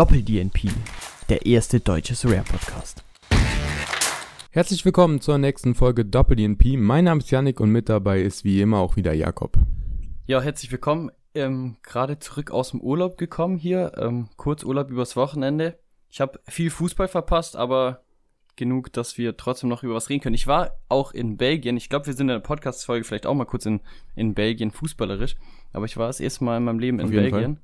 Doppel-DNP, der erste deutsche Rare-Podcast. Herzlich willkommen zur nächsten Folge Doppel-DNP. Mein Name ist Yannick und mit dabei ist wie immer auch wieder Jakob. Ja, herzlich willkommen. Ähm, Gerade zurück aus dem Urlaub gekommen hier. Ähm, kurz Urlaub übers Wochenende. Ich habe viel Fußball verpasst, aber genug, dass wir trotzdem noch über was reden können. Ich war auch in Belgien. Ich glaube, wir sind in der Podcast-Folge vielleicht auch mal kurz in, in Belgien fußballerisch. Aber ich war das erste Mal in meinem Leben in Auf jeden Belgien.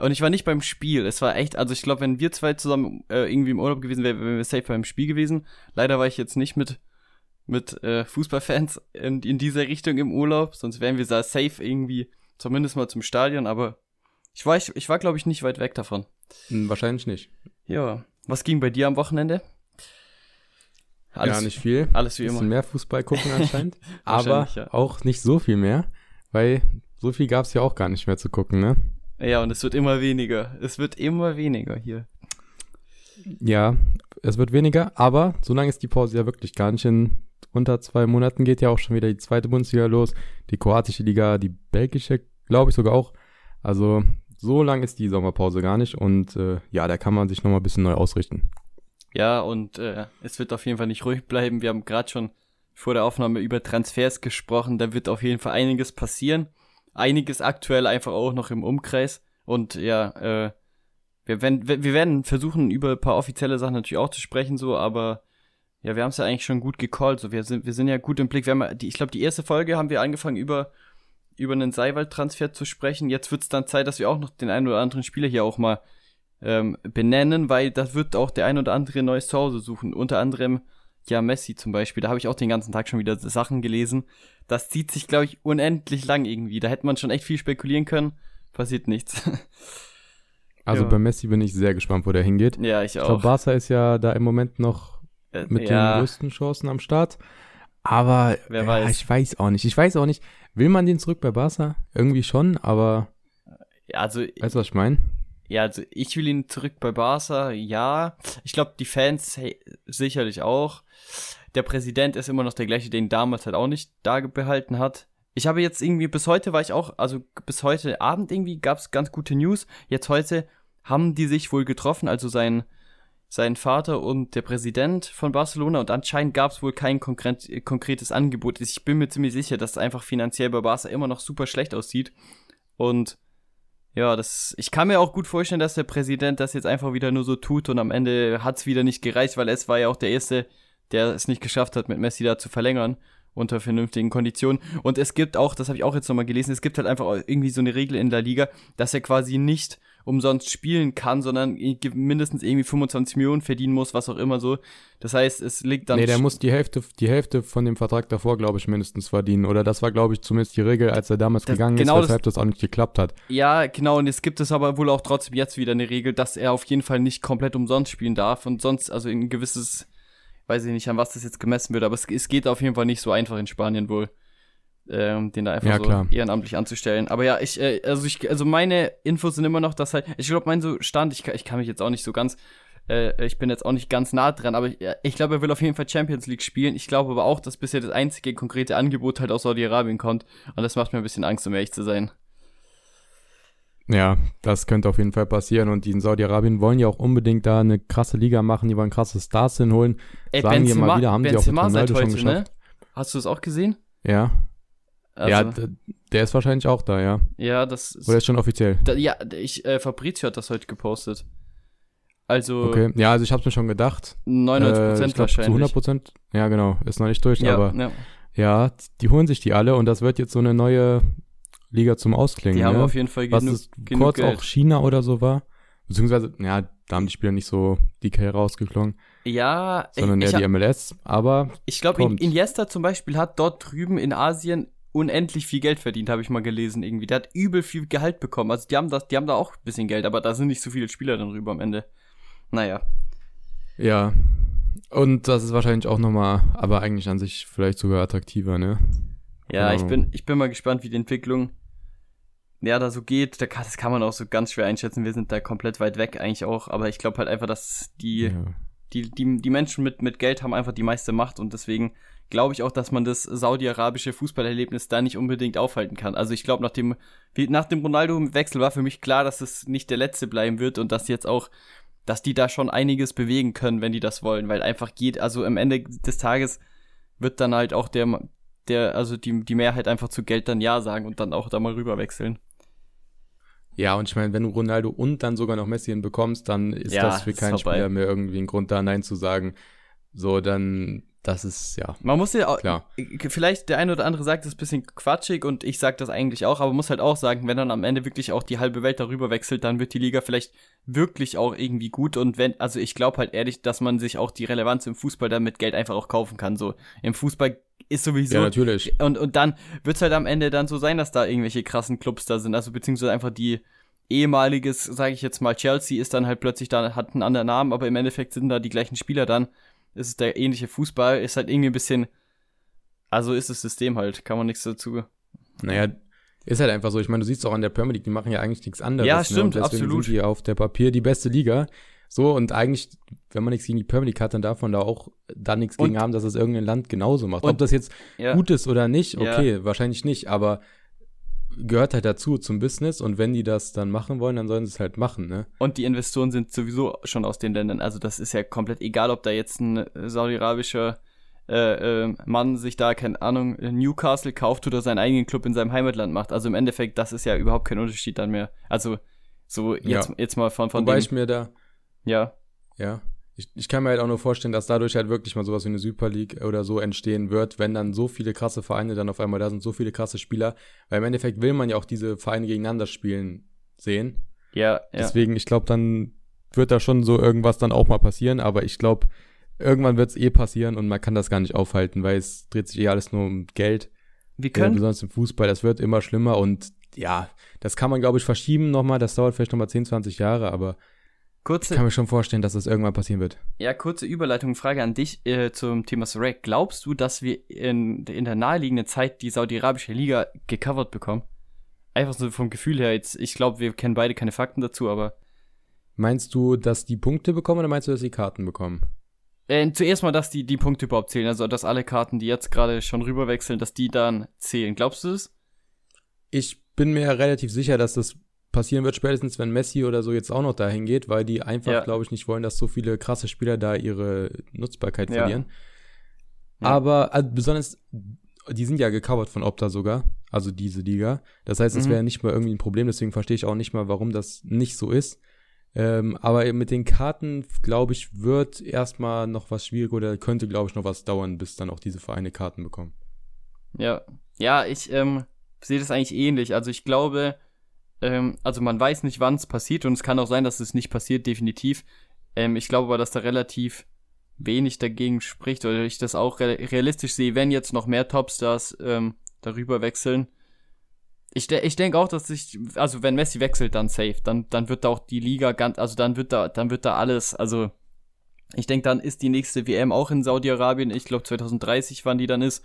Und ich war nicht beim Spiel. Es war echt, also ich glaube, wenn wir zwei zusammen äh, irgendwie im Urlaub gewesen wären, wären wir safe beim Spiel gewesen. Leider war ich jetzt nicht mit, mit äh, Fußballfans in, in dieser Richtung im Urlaub, sonst wären wir da safe irgendwie zumindest mal zum Stadion, aber ich war, ich, ich war glaube ich, nicht weit weg davon. Hm, wahrscheinlich nicht. Ja, was ging bei dir am Wochenende? ja, nicht viel. Alles wie Bisschen immer. mehr Fußball gucken anscheinend. aber ja. auch nicht so viel mehr, weil so viel gab es ja auch gar nicht mehr zu gucken, ne? Ja, und es wird immer weniger. Es wird immer weniger hier. Ja, es wird weniger, aber so lange ist die Pause ja wirklich gar nicht. In unter zwei Monaten geht ja auch schon wieder die zweite Bundesliga los, die kroatische Liga, die belgische, glaube ich sogar auch. Also so lang ist die Sommerpause gar nicht und äh, ja, da kann man sich nochmal ein bisschen neu ausrichten. Ja, und äh, es wird auf jeden Fall nicht ruhig bleiben. Wir haben gerade schon vor der Aufnahme über Transfers gesprochen. Da wird auf jeden Fall einiges passieren. Einiges aktuell einfach auch noch im Umkreis. Und ja, äh, wir werden, wir werden versuchen, über ein paar offizielle Sachen natürlich auch zu sprechen, so, aber ja, wir haben es ja eigentlich schon gut gecallt. So, wir sind, wir sind ja gut im Blick. Wir haben, ich glaube, die erste Folge haben wir angefangen über über einen Seiwald-Transfer zu sprechen. Jetzt wird es dann Zeit, dass wir auch noch den einen oder anderen Spieler hier auch mal ähm, benennen, weil da wird auch der ein oder andere neues Zuhause suchen. Unter anderem ja Messi zum Beispiel. Da habe ich auch den ganzen Tag schon wieder Sachen gelesen. Das zieht sich, glaube ich, unendlich lang irgendwie. Da hätte man schon echt viel spekulieren können. Passiert nichts. Also Ja. bei Messi bin ich sehr gespannt, wo der hingeht. ja, ich Ich glaube, auch. Barca ist ja da im Moment noch Äh, mit den ja, größten Chancen am Start. Aber Wer ja, weiß. ich weiß auch nicht. Ich weiß auch nicht. Will man den zurück bei Barca? Irgendwie schon, aber ja, also weißt du, was ich meine? Ja, also ich will ihn zurück bei Barca, ja. Ich glaube, die Fans hey, sicherlich auch. Der Präsident ist immer noch der gleiche, den damals halt auch nicht da behalten hat. Ich habe jetzt irgendwie, bis heute war ich auch, also bis heute Abend irgendwie gab es ganz gute News. Jetzt heute haben die sich wohl getroffen, also sein, sein Vater und der Präsident von Barcelona und anscheinend gab es wohl kein konkret, konkretes Angebot. Ich bin mir ziemlich sicher, dass es einfach finanziell bei Barca immer noch super schlecht aussieht. Und ja, das, ich kann mir auch gut vorstellen, dass der Präsident das jetzt einfach wieder nur so tut und am Ende hat's wieder nicht gereicht, weil es war ja auch der Erste, der es nicht geschafft hat, mit Messi da zu verlängern unter vernünftigen Konditionen. Und es gibt auch, das habe ich auch jetzt nochmal gelesen, es gibt halt einfach irgendwie so eine Regel in der Liga, dass er quasi nicht umsonst spielen kann, sondern mindestens irgendwie 25 Millionen verdienen muss, was auch immer so. Das heißt, es liegt dann. nee, der muss die Hälfte, die Hälfte von dem Vertrag davor, glaube ich, mindestens verdienen. Oder das war, glaube ich, zumindest die Regel, als er damals Das- gegangen genau ist, das- weshalb das, auch nicht geklappt hat. Ja, genau, und es gibt es aber wohl auch trotzdem jetzt wieder eine Regel, dass er auf jeden Fall nicht komplett umsonst spielen darf und sonst, also in ein gewisses, weiß ich nicht, an was das jetzt gemessen wird, aber es, es geht auf jeden Fall nicht so einfach in Spanien wohl, ähm, den da einfach Ja, so klar. ehrenamtlich anzustellen. Aber ja, ich, äh, also ich, also meine Infos sind immer noch, dass halt, ich glaube, mein so Stand, ich, kann- ich kann mich jetzt auch nicht so ganz, äh, ich bin jetzt auch nicht ganz nah dran, aber ich, ich glaube, er will auf jeden Fall Champions League spielen. Ich glaube aber auch, dass bisher das einzige konkrete Angebot halt aus Saudi-Arabien kommt und das macht mir ein bisschen Angst, um ehrlich zu sein. Ja, das könnte auf jeden Fall passieren. Und die in Saudi-Arabien wollen ja auch unbedingt da eine krasse Liga machen. Die wollen krasse Stars hinholen. Ey, Sagen Benzema, mal wieder, haben die auch mit Benzema Ronaldo schon ne? geschafft. Hast du das auch gesehen? Ja. Also, ja, ja, der ist wahrscheinlich auch da, ja. das ist, Oder ist schon offiziell? da, ja, ich, äh, Fabrizio hat das heute gepostet. Also, Okay. Ja, also ich hab's mir schon gedacht. 99% Äh, ich glaub, wahrscheinlich. Zu 100 Prozent. Ja, genau. Ist noch nicht durch, ja, aber ja. ja, die holen sich die alle und das wird jetzt so eine neue Liga zum Ausklingen. Die haben ne? auf jeden Fall Was genug, es genug kurz Geld. auch China oder so war. Beziehungsweise, ja, da haben die Spieler nicht so die Karriere rausgeklungen, Ja, sondern ich, eher ich, die MLS. Aber ich glaube. Iniesta zum Beispiel hat dort drüben in Asien unendlich viel Geld verdient, habe ich mal gelesen irgendwie. Der hat übel viel Gehalt bekommen. Also die haben das, die haben da auch ein bisschen Geld, aber da sind nicht so viele Spieler dann rüber am Ende. Naja. ja. Und das ist wahrscheinlich auch nochmal, aber eigentlich an sich vielleicht sogar attraktiver, ne? Ja, ich bin, ich bin mal gespannt, wie die Entwicklung ja da so geht. Da kann, das kann man auch so ganz schwer einschätzen. Wir sind da komplett weit weg eigentlich auch. Aber ich glaube halt einfach, dass die, Ja. die, die, die Menschen mit, mit Geld haben einfach die meiste Macht und deswegen glaube ich auch, dass man das saudi-arabische Fußballerlebnis da nicht unbedingt aufhalten kann. Also ich glaube, nach dem, nach dem Ronaldo-Wechsel war für mich klar, dass es nicht der letzte bleiben wird und dass jetzt auch, dass die da schon einiges bewegen können, wenn die das wollen, weil einfach geht, also am Ende des Tages wird dann halt auch der, der, also die, die Mehrheit einfach zu Geld dann Ja sagen und dann auch da mal rüber wechseln. Ja, und ich meine, wenn du Ronaldo und dann sogar noch Messi hinbekommst, dann ist ja, das für keinen Spieler mehr irgendwie ein Grund da, Nein zu sagen. So, dann das ist ja. Man muss ja auch, klar. vielleicht der eine oder andere sagt, das ist ein bisschen quatschig und ich sage das eigentlich auch, aber man muss halt auch sagen, wenn dann am Ende wirklich auch die halbe Welt darüber wechselt, dann wird die Liga vielleicht wirklich auch irgendwie gut und wenn, also ich glaube halt ehrlich, dass man sich auch die Relevanz im Fußball dann mit Geld einfach auch kaufen kann. So im Fußball ist sowieso. Ja, natürlich. Und, und dann wird es halt am Ende dann so sein, dass da irgendwelche krassen Clubs da sind, also beziehungsweise einfach die ehemaliges, sage ich jetzt mal, Chelsea ist dann halt plötzlich da, hat einen anderen Namen, aber im Endeffekt sind da die gleichen Spieler dann ist es der ähnliche Fußball, ist halt irgendwie ein bisschen, also ist das System halt, kann man nichts dazu. Naja, ist halt einfach so. Ich meine, du siehst auch an der Premier League, die machen ja eigentlich nichts anderes. Ja, stimmt, ne? und deswegen absolut. sind die auf der Papier die beste Liga. So, und eigentlich, wenn man nichts gegen die Premier League hat, dann darf man da auch dann nichts gegen haben, dass es irgendein Land genauso macht. Ob das jetzt ja. gut ist oder nicht, okay, ja. wahrscheinlich nicht, aber gehört halt dazu zum Business und wenn die das dann machen wollen, dann sollen sie es halt machen, ne? Und die Investoren sind sowieso schon aus den Ländern. Also das ist ja komplett egal, ob da jetzt ein saudi-arabischer äh, äh, Mann sich da, keine Ahnung, Newcastle kauft oder seinen eigenen Club in seinem Heimatland macht. Also im Endeffekt, das ist ja überhaupt kein Unterschied dann mehr. Also so jetzt, ja. jetzt mal von, von Wobei ich mir da ja. Ja ich, ich kann mir halt auch nur vorstellen, dass dadurch halt wirklich mal sowas wie eine Super League oder so entstehen wird, wenn dann so viele krasse Vereine dann auf einmal da sind, so viele krasse Spieler. Weil im Endeffekt will man ja auch diese Vereine gegeneinander spielen sehen. Ja, ja. Deswegen, ich glaube, dann wird da schon so irgendwas dann auch mal passieren, aber ich glaube, irgendwann wird es eh passieren und man kann das gar nicht aufhalten, weil es dreht sich eh alles nur um Geld. Wir können. Äh, besonders im Fußball, das wird immer schlimmer und ja, das kann man, glaube ich, verschieben nochmal. Das dauert vielleicht nochmal 10, 20 Jahre, aber Kurze, ich kann mir schon vorstellen, dass das irgendwann passieren wird. Ja, kurze Überleitung, Frage an dich äh, zum Thema Sarek. Glaubst du, dass wir in, in der naheliegenden Zeit die saudi-arabische Liga gecovert bekommen? Einfach so vom Gefühl her jetzt. Ich glaube, wir kennen beide keine Fakten dazu, aber. Meinst du, dass die Punkte bekommen oder meinst du, dass die Karten bekommen? Äh, zuerst mal, dass die, die Punkte überhaupt zählen. Also, dass alle Karten, die jetzt gerade schon rüberwechseln, dass die dann zählen. Glaubst du das? Ich bin mir relativ sicher, dass das passieren wird, spätestens wenn Messi oder so jetzt auch noch dahin geht, weil die einfach, ja. glaube ich, nicht wollen, dass so viele krasse Spieler da ihre Nutzbarkeit ja. verlieren. Ja. Aber also besonders, die sind ja gecovert von Opta sogar, also diese Liga. Das heißt, es mhm. wäre nicht mal irgendwie ein Problem, deswegen verstehe ich auch nicht mal, warum das nicht so ist. Ähm, aber mit den Karten, glaube ich, wird erstmal noch was schwierig oder könnte, glaube ich, noch was dauern, bis dann auch diese Vereine Karten bekommen. Ja, ja, ich ähm, sehe das eigentlich ähnlich. Also ich glaube, ähm, also man weiß nicht, wann es passiert und es kann auch sein, dass es nicht passiert, definitiv. Ähm, ich glaube aber, dass da relativ wenig dagegen spricht oder ich das auch re realistisch sehe, wenn jetzt noch mehr Topstars ähm, darüber wechseln. Ich, de ich denke auch, dass sich, also wenn Messi wechselt, dann safe, dann, dann wird da auch die Liga ganz, also dann wird da, dann wird da alles, also ich denke, dann ist die nächste WM auch in Saudi-Arabien, ich glaube 2030, wann die dann ist,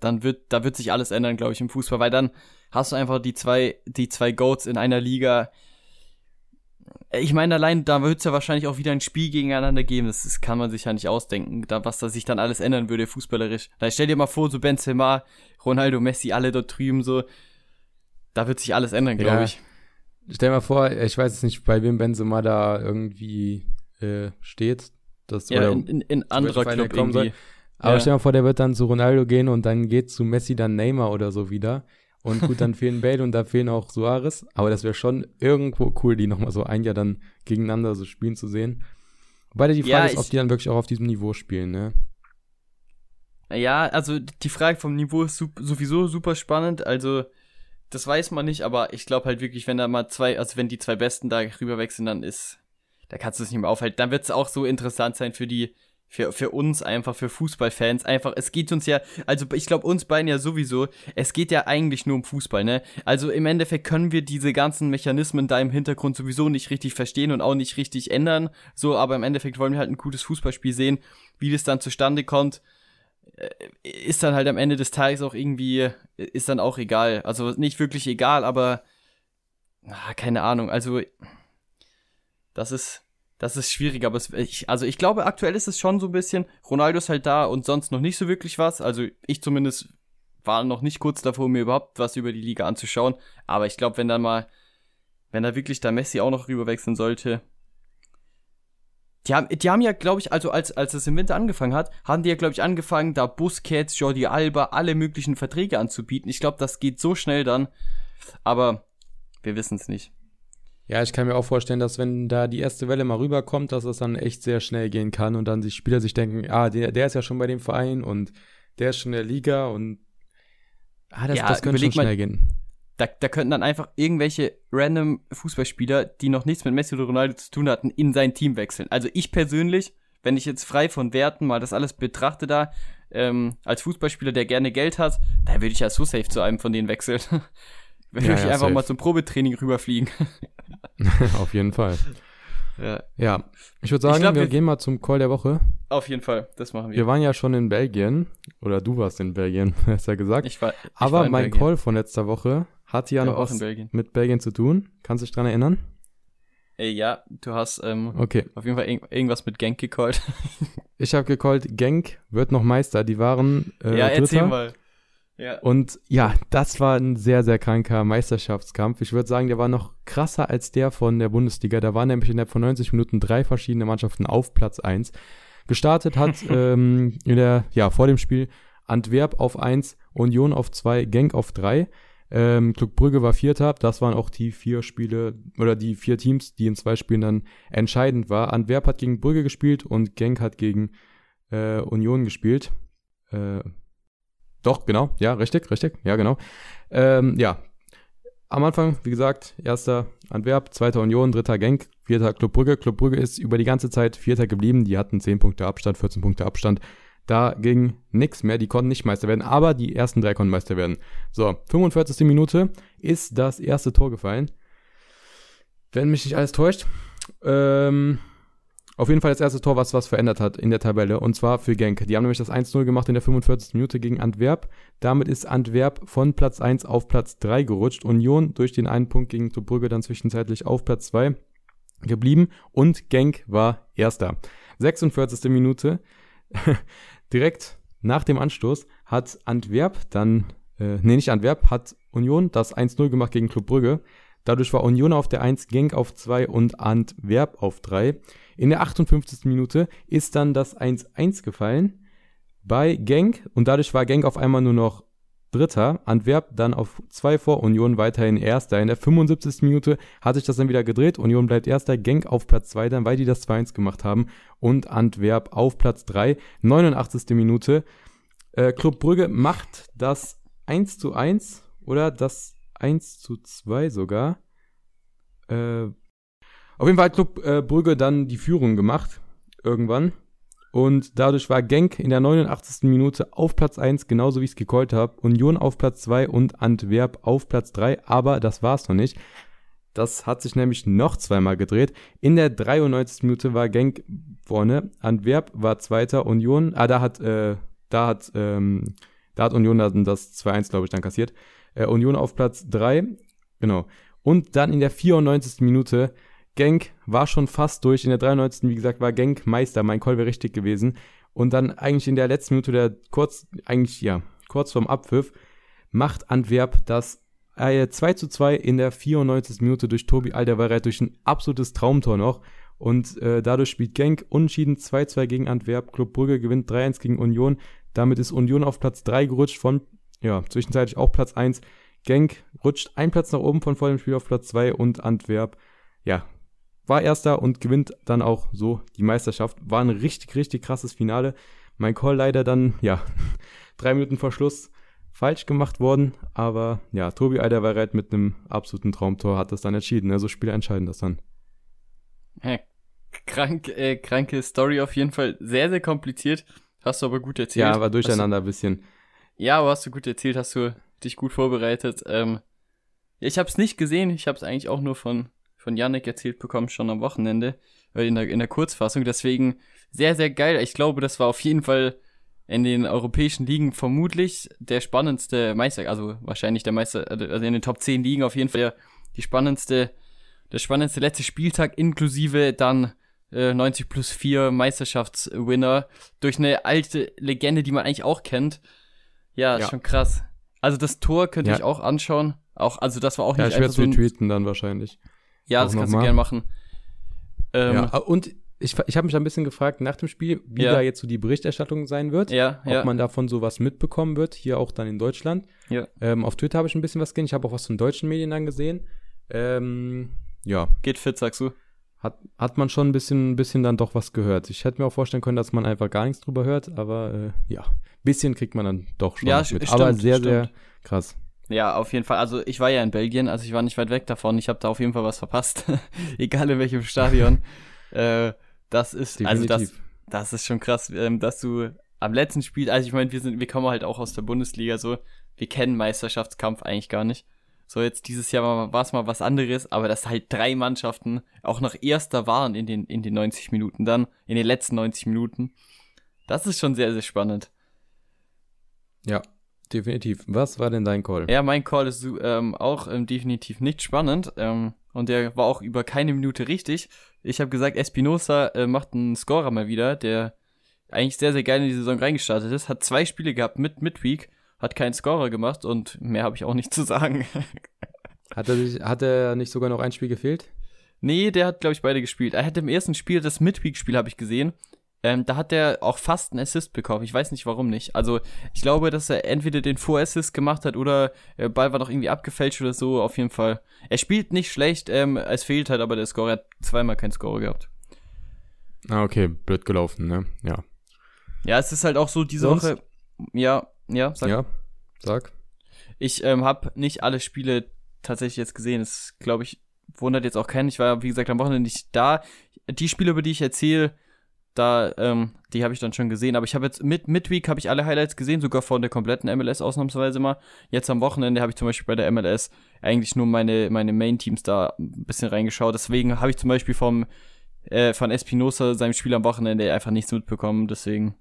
dann wird, da wird sich alles ändern, glaube ich, im Fußball, weil dann hast du einfach die zwei, die zwei Goats in einer Liga. Ich meine, allein da wird es ja wahrscheinlich auch wieder ein Spiel gegeneinander geben. Das, das kann man sich ja nicht ausdenken, da, was da sich dann alles ändern würde, fußballerisch. Da stell dir mal vor, so Benzema, Ronaldo, Messi, alle dort drüben so. Da wird sich alles ändern, glaube ja. ich. Stell dir mal vor, ich weiß jetzt nicht, bei wem Benzema da irgendwie äh, steht. Das, ja, in, in, in anderer Club irgendwie. Soll. Aber ja. stell dir mal vor, der wird dann zu Ronaldo gehen und dann geht zu Messi dann Neymar oder so wieder. Und gut, dann fehlen Bale und da fehlen auch Suarez. Aber das wäre schon irgendwo cool, die nochmal so ein Jahr dann gegeneinander so spielen zu sehen. Wobei die Frage ja, ist, ob die dann wirklich auch auf diesem Niveau spielen, ne? Ja, also die Frage vom Niveau ist sowieso super spannend. Also, das weiß man nicht, aber ich glaube halt wirklich, wenn da mal zwei, also wenn die zwei Besten da rüberwechseln, dann ist, da kannst du es nicht mehr aufhalten. Dann wird es auch so interessant sein für die, für, für uns einfach, für Fußballfans einfach, es geht uns ja, also ich glaube uns beiden ja sowieso, es geht ja eigentlich nur um Fußball, ne? Also im Endeffekt können wir diese ganzen Mechanismen da im Hintergrund sowieso nicht richtig verstehen und auch nicht richtig ändern, so, aber im Endeffekt wollen wir halt ein gutes Fußballspiel sehen, wie das dann zustande kommt, äh, ist dann halt am Ende des Tages auch irgendwie, ist dann auch egal, also nicht wirklich egal, aber, ah, keine Ahnung, also, das ist, das ist schwierig, aber es, ich, also ich glaube, aktuell ist es schon so ein bisschen, Ronaldo ist halt da und sonst noch nicht so wirklich was. Also ich zumindest war noch nicht kurz davor, mir überhaupt was über die Liga anzuschauen. Aber ich glaube, wenn dann mal, wenn da wirklich da Messi auch noch rüberwechseln sollte. Die haben, die haben ja, glaube ich, also als, als es im Winter angefangen hat, haben die ja, glaube ich, angefangen, da Busquets, Jordi Alba, alle möglichen Verträge anzubieten. Ich glaube, das geht so schnell dann. Aber wir wissen es nicht. Ja, ich kann mir auch vorstellen, dass wenn da die erste Welle mal rüberkommt, dass das dann echt sehr schnell gehen kann und dann die Spieler sich denken, ah, der, der ist ja schon bei dem Verein und der ist schon in der Liga und ah, das, Ja, das könnte schon überleg mal- schnell gehen. Da, da könnten dann einfach irgendwelche random Fußballspieler, die noch nichts mit Messi oder Ronaldo zu tun hatten, in sein Team wechseln. Also ich persönlich, wenn ich jetzt frei von Werten mal das alles betrachte da, ähm, als Fußballspieler, der gerne Geld hat, da würde ich ja so safe zu einem von denen wechseln. würde Ja, ich ja, einfach safe. mal zum Probetraining rüberfliegen. Auf jeden Fall. ja. Ja, ich würde sagen, glaub, wir, wir- gehen mal zum Call der Woche. Auf jeden Fall, das machen wir. Wir waren ja schon in Belgien, oder du warst in Belgien, besser gesagt. ich war, ich Aber war in mein Belgien. Call von letzter Woche hatte ja noch was Belgien. mit Belgien zu tun. Kannst du dich dran erinnern? Ey, ja, du hast ähm, Okay. auf jeden Fall irg irgendwas mit Genk gecallt. Ich habe gecallt, Genk wird noch Meister. Die waren äh, ja, erzähl Dritter. mal. Ja. Und ja, das war ein sehr, sehr kranker Meisterschaftskampf. Ich würde sagen, der war noch krasser als der von der Bundesliga. Da waren nämlich innerhalb von 90 Minuten drei verschiedene Mannschaften auf Platz 1. Gestartet hat ähm, in der, ja, vor dem Spiel Antwerp auf 1, Union auf 2, Genk auf 3. Ähm, Club Brügge war Vierter. Das waren auch die vier Spiele oder die vier Teams, die in zwei Spielen dann entscheidend war. Antwerp hat gegen Brügge gespielt und Genk hat gegen äh, Union gespielt. Äh, doch, genau. Ja, richtig, richtig. Ja, genau. Ähm, ja. Am Anfang, wie gesagt, erster Antwerp, zweiter Union, dritter Genk, vierter Club Brügge. Club Brügge ist über die ganze Zeit vierter geblieben. Die hatten 10 Punkte Abstand, 14 Punkte Abstand. Da ging nichts mehr. Die konnten nicht Meister werden, aber die ersten drei konnten Meister werden. So, 45. Minute ist das erste Tor gefallen. Wenn mich nicht alles täuscht. Ähm, auf jeden Fall das erste Tor, was was verändert hat in der Tabelle. Und zwar für Genk. Die haben nämlich das 1-0 gemacht in der 45. Minute gegen Antwerp. Damit ist Antwerp von Platz 1 auf Platz 3 gerutscht. Union durch den einen Punkt gegen Club Brügge dann zwischenzeitlich auf Platz 2 geblieben. Und Genk war Erster. 46. Minute. Direkt nach dem Anstoß hat Antwerp dann, äh, nee, nicht Antwerp, hat Union das 1-0 gemacht gegen Club Brügge. Dadurch war Union auf der 1, Genk auf 2 und Antwerp auf 3. In der 58. Minute ist dann das 1-1 gefallen bei Genk und dadurch war Genk auf einmal nur noch Dritter, Antwerp dann auf 2 vor Union weiterhin Erster. In der 75. Minute hat sich das dann wieder gedreht. Union bleibt Erster, Genk auf Platz 2 dann, weil die das 2-1 gemacht haben und Antwerp auf Platz 3. 89. Minute. Äh, Club Brügge macht das 1 zu 1 oder das 1 zu 2 sogar. Äh, auf jeden Fall hat Club äh, Brügge dann die Führung gemacht. Irgendwann. Und dadurch war Genk in der 89. Minute auf Platz 1, genauso wie ich es gecallt habe. Union auf Platz 2 und Antwerp auf Platz 3. Aber das war's noch nicht. Das hat sich nämlich noch zweimal gedreht. In der 93. Minute war Genk vorne. Antwerp war Zweiter. Union, ah, da hat, äh, da hat, ähm, da hat Union dann das 2-1, glaube ich, dann kassiert. Äh, Union auf Platz 3. Genau. Und dann in der 94. Minute Genk war schon fast durch. In der 93. wie gesagt, war Genk Meister. Mein Call wäre richtig gewesen. Und dann eigentlich in der letzten Minute, der kurz, eigentlich, ja, kurz vorm Abpfiff, macht Antwerp das äh, 2 zu 2 in der 94. Minute durch Tobi Alderweireld durch ein absolutes Traumtor noch. Und äh, dadurch spielt Genk unentschieden 2-2 gegen Antwerp. Club Brügge gewinnt 3-1 gegen Union. Damit ist Union auf Platz 3 gerutscht von, ja, zwischenzeitlich auch Platz 1. Genk rutscht ein Platz nach oben von vor dem Spiel auf Platz 2 und Antwerp, ja, war Erster und gewinnt dann auch so die Meisterschaft. War ein richtig, richtig krasses Finale. Mein Call leider dann, ja, drei Minuten vor Schluss falsch gemacht worden. Aber ja, Tobi Alderweireld mit einem absoluten Traumtor hat das dann entschieden. Also Spieler entscheiden das dann. Ja, krank, äh, kranke Story auf jeden Fall. Sehr, sehr kompliziert. Hast du aber gut erzählt. Ja, war durcheinander ein bisschen. Ja, aber hast du gut erzählt, hast du dich gut vorbereitet. Ähm, ich habe es nicht gesehen, ich habe es eigentlich auch nur von, von Yannick erzählt bekommen, schon am Wochenende, äh, in der, in der Kurzfassung. Deswegen sehr, sehr geil. Ich glaube, das war auf jeden Fall in den europäischen Ligen vermutlich der spannendste Meister, also wahrscheinlich der Meister, also in den Top 10 Ligen auf jeden Fall der, die spannendste, der spannendste letzte Spieltag, inklusive dann äh, 90 plus 4 Meisterschaftswinner durch eine alte Legende, die man eigentlich auch kennt. Ja, Ja. schon krass. Also das Tor könnte Ja. ich auch anschauen. Auch, also das war auch Ja, nicht ich werde einfach es so ein, retweeten dann wahrscheinlich. Ja, das kannst noch du mal. gerne machen. Ähm, ja, und ich, ich habe mich ein bisschen gefragt nach dem Spiel, wie Ja. da jetzt so die Berichterstattung sein wird. ja, ob man davon sowas mitbekommen wird, hier auch dann in Deutschland. Ja. Ähm, auf Twitter habe ich ein bisschen was gesehen. Ich habe auch was von deutschen Medien dann gesehen. Ähm, ja, Geht fit, sagst du. hat, hat man schon ein bisschen, ein bisschen dann doch was gehört. Ich hätte mir auch vorstellen können, dass man einfach gar nichts drüber hört, aber äh, ja, ein bisschen kriegt man dann doch schon Ja, mit. stimmt, aber sehr, stimmt. sehr krass. Ja, auf jeden Fall. Also ich war ja in Belgien, also ich war nicht weit weg davon. Ich habe da auf jeden Fall was verpasst. Egal in welchem Stadion. äh, das ist, also das, Definitiv. das ist schon krass, ähm, dass du am letzten Spiel, also ich meine, wir sind, wir kommen halt auch aus der Bundesliga so, wir kennen Meisterschaftskampf eigentlich gar nicht. So, jetzt dieses Jahr war es mal was anderes, aber dass halt drei Mannschaften auch noch Erster waren in den, in den 90 Minuten dann, in den letzten 90 Minuten. Das ist schon sehr, sehr spannend. ja, definitiv. Was war denn dein Call? Ja, mein Call ist ähm, auch ähm, definitiv nicht spannend. Ähm, und der war auch über keine Minute richtig. Ich habe gesagt, Espinosa äh, macht einen Scorer mal wieder, der eigentlich sehr, sehr geil in die Saison reingestartet ist. Hat zwei Spiele gehabt mit Midweek, hat keinen Scorer gemacht und mehr habe ich auch nicht zu sagen. Hat er, sich, hat er nicht sogar noch ein Spiel gefehlt? nee, der hat, glaube ich, beide gespielt. Er hat im ersten Spiel, das Midweek-Spiel habe ich gesehen, ähm, da hat er auch fast einen Assist bekommen. Ich weiß nicht, warum nicht. Also, ich glaube, dass er entweder den Vorassist gemacht hat oder der Ball war noch irgendwie abgefälscht oder so. Auf jeden Fall. Er spielt nicht schlecht, ähm, es fehlt halt aber der Score. Er hat zweimal keinen Score gehabt. Ah, okay, blöd gelaufen, ne? Ja. Ja, es ist halt auch so diese Sonst? Woche. Ja, ja, sag. Ja, sag. Ich ähm, habe nicht alle Spiele tatsächlich jetzt gesehen. Das glaube ich wundert jetzt auch keinen. Ich war wie gesagt am Wochenende nicht da. Die Spiele, über die ich erzähle, da ähm, die habe ich dann schon gesehen. Aber ich habe jetzt mit Midweek habe ich alle Highlights gesehen, sogar von der kompletten MLS ausnahmsweise mal. Jetzt am Wochenende habe ich zum Beispiel bei der MLS eigentlich nur meine meine Main Teams da ein bisschen reingeschaut. Deswegen habe ich zum Beispiel vom äh, von Espinosa seinem Spiel am Wochenende einfach nichts mitbekommen. Deswegen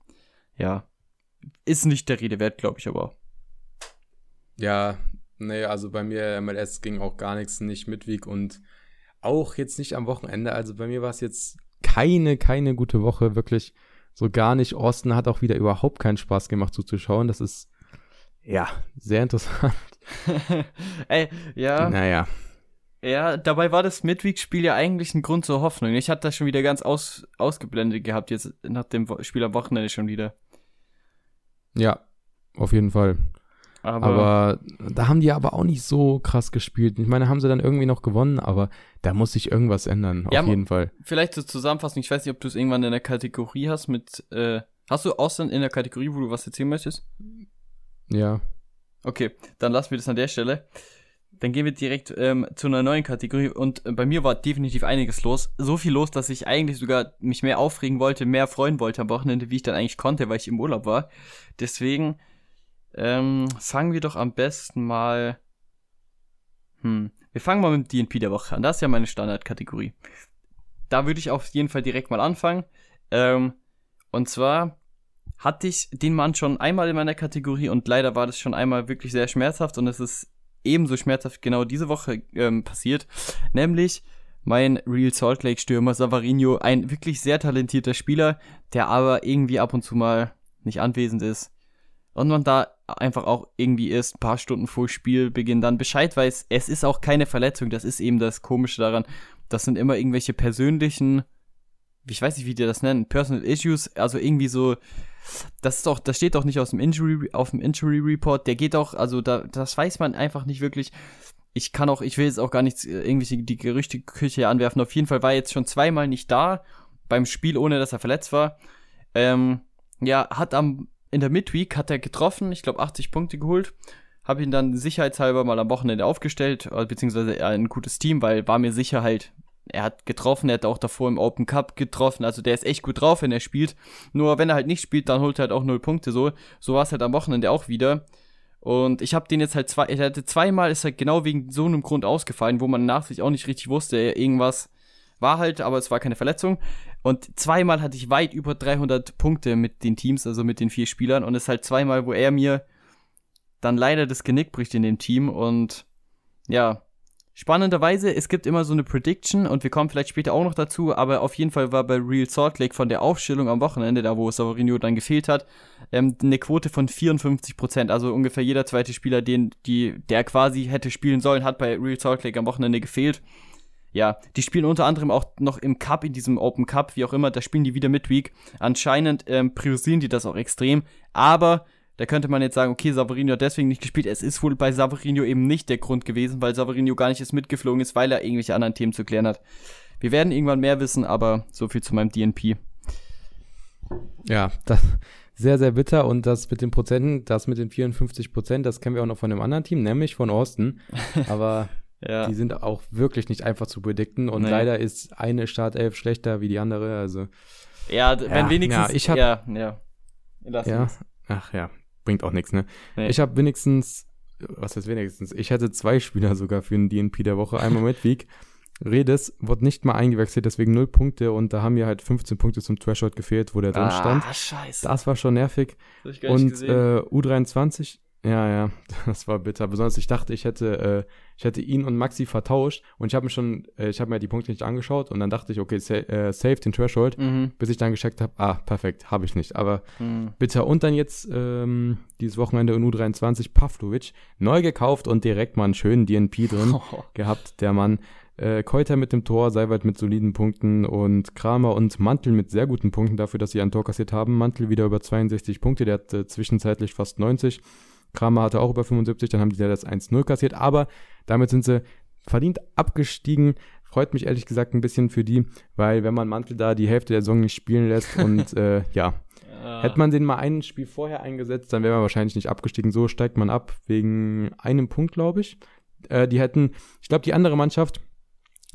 ja ist nicht der Rede wert, glaube ich, aber Ja, nee, also bei mir MLS ging auch gar nichts, nicht Midweek und auch jetzt nicht am Wochenende. Also bei mir war es jetzt keine, keine gute Woche, wirklich so gar nicht. Austin hat auch wieder überhaupt keinen Spaß gemacht zuzuschauen. Das ist, ja, sehr interessant. Ey, ja. Naja, Ja, dabei war das Midweek-Spiel ja eigentlich ein Grund zur Hoffnung. Ich hatte das schon wieder ganz aus, ausgeblendet gehabt, jetzt nach dem Spiel am Wochenende schon wieder. ja, auf jeden Fall. Aber, Aber da haben die aber auch nicht so krass gespielt. Ich meine, haben sie dann irgendwie noch gewonnen, aber da muss sich irgendwas ändern, Ja, auf jeden Fall. vielleicht zur Zusammenfassung, ich weiß nicht, ob du es irgendwann in der Kategorie hast mit, äh, hast du Austin in der Kategorie, wo du was erzählen möchtest? Ja. Okay, dann lassen wir das an der Stelle. Dann gehen wir direkt ähm, zu einer neuen Kategorie und äh, bei mir war definitiv einiges los. So viel los, dass ich eigentlich sogar mich mehr aufregen wollte, mehr freuen wollte am Wochenende, wie ich dann eigentlich konnte, weil ich im Urlaub war. Deswegen ähm, fangen wir doch am besten mal. Hm, wir fangen mal mit dem DNP der Woche an. Das ist ja meine Standardkategorie. Da würde ich auf jeden Fall direkt mal anfangen. Ähm, und zwar hatte ich den Mann schon einmal in meiner Kategorie und leider war das schon einmal wirklich sehr schmerzhaft und es ist ebenso schmerzhaft genau diese Woche ähm, passiert, nämlich mein Real Salt Lake Stürmer Savarino, ein wirklich sehr talentierter Spieler, der aber irgendwie ab und zu mal nicht anwesend ist und man da einfach auch irgendwie erst ein paar Stunden vor Spielbeginn dann Bescheid weiß, es ist auch keine Verletzung, das ist eben das Komische daran, das sind immer irgendwelche persönlichen, ich weiß nicht, wie die das nennen, Personal Issues, also irgendwie so, das ist auch, das steht auch nicht aus dem Injury, auf dem Injury Report, der geht auch, also da, das weiß man einfach nicht wirklich. Ich kann auch, ich will jetzt auch gar nicht äh, irgendwelche die Gerüchteküche anwerfen. Auf jeden Fall war er jetzt schon zweimal nicht da beim Spiel, ohne dass er verletzt war. Ähm, ja, hat am in der Midweek hat er getroffen, ich glaube 80 Punkte geholt. Habe ihn dann sicherheitshalber mal am Wochenende aufgestellt, äh, beziehungsweise ein gutes Team, weil war mir sicher halt, er hat getroffen, er hat auch davor im Open Cup getroffen, also der ist echt gut drauf, wenn er spielt. Nur wenn er halt nicht spielt, dann holt er halt auch null Punkte so. So war es halt am Wochenende auch wieder. Und ich habe den jetzt halt zwei, er hatte zweimal ist halt genau wegen so einem Grund ausgefallen, wo man nach sich auch nicht richtig wusste, irgendwas war halt, aber es war keine Verletzung. Und zweimal hatte ich weit über 300 Punkte mit den Teams, also mit den vier Spielern. Und es ist halt zweimal, wo er mir dann leider das Genick bricht in dem Team. Und ja, spannenderweise, es gibt immer so eine Prediction und wir kommen vielleicht später auch noch dazu, aber auf jeden Fall war bei Real Salt Lake von der Aufstellung am Wochenende, da wo Savarino dann gefehlt hat, ähm, eine Quote von 54 Prozent. Also ungefähr jeder zweite Spieler, den, die, der quasi hätte spielen sollen, hat bei Real Salt Lake am Wochenende gefehlt. Ja, die spielen unter anderem auch noch im Cup, in diesem Open Cup, wie auch immer, da spielen die wieder Midweek. Anscheinend ähm, priorisieren die das auch extrem, aber da könnte man jetzt sagen, okay, Savarino hat deswegen nicht gespielt. Es ist wohl bei Savarino eben nicht der Grund gewesen, weil Savarino gar nicht erst mitgeflogen ist, weil er irgendwelche anderen Themen zu klären hat. Wir werden irgendwann mehr wissen, aber so viel zu meinem DNP. Ja, das sehr, sehr bitter. Und das mit den Prozenten, das mit den 54 Prozent, das kennen wir auch noch von einem anderen Team, nämlich von Austin. Aber ja. die sind auch wirklich nicht einfach zu predikten. Und nee. leider ist eine Startelf schlechter wie die andere. Also ja, wenn ja, wenigstens. Ja, ich hab, ja, ja. ja. Ach ja, bringt auch nichts, ne? Nee. Ich habe wenigstens, was heißt wenigstens, ich hätte zwei Spieler sogar für den DNP der Woche. Einmal Midweek. Redes wird nicht mal eingewechselt, deswegen null Punkte und da haben mir halt 15 Punkte zum Threshold gefehlt, wo der drin stand. Ah, scheiße. Das war schon nervig. und äh, U23, ja, ja, das war bitter. Besonders ich dachte, ich hätte, äh, ich hätte ihn und Maxi vertauscht und ich habe mir schon, äh, ich habe mir die Punkte nicht angeschaut und dann dachte ich, okay, sa äh, save den Threshold, mhm. bis ich dann gecheckt habe, ah, perfekt, habe ich nicht. Aber mhm. bitter. Und dann jetzt ähm, dieses Wochenende in U23 Pavlovic, neu gekauft und direkt mal einen schönen DNP drin oh. gehabt, der Mann. Äh, Keuter mit dem Tor, Seiwald mit soliden Punkten und Kramer und Mantel mit sehr guten Punkten dafür, dass sie ein Tor kassiert haben. Mantel wieder über 62 Punkte, der hat äh, zwischenzeitlich fast 90. Kramer hatte auch über 75, dann haben die das 1-0 kassiert, aber damit sind sie verdient abgestiegen. Freut mich ehrlich gesagt ein bisschen für die, weil wenn man Mantel da die Hälfte der Saison nicht spielen lässt und äh, ja, ja, hätte man den mal ein Spiel vorher eingesetzt, dann wäre man wahrscheinlich nicht abgestiegen. So steigt man ab wegen einem Punkt, glaube ich. Äh, die hätten, ich glaube, die andere Mannschaft,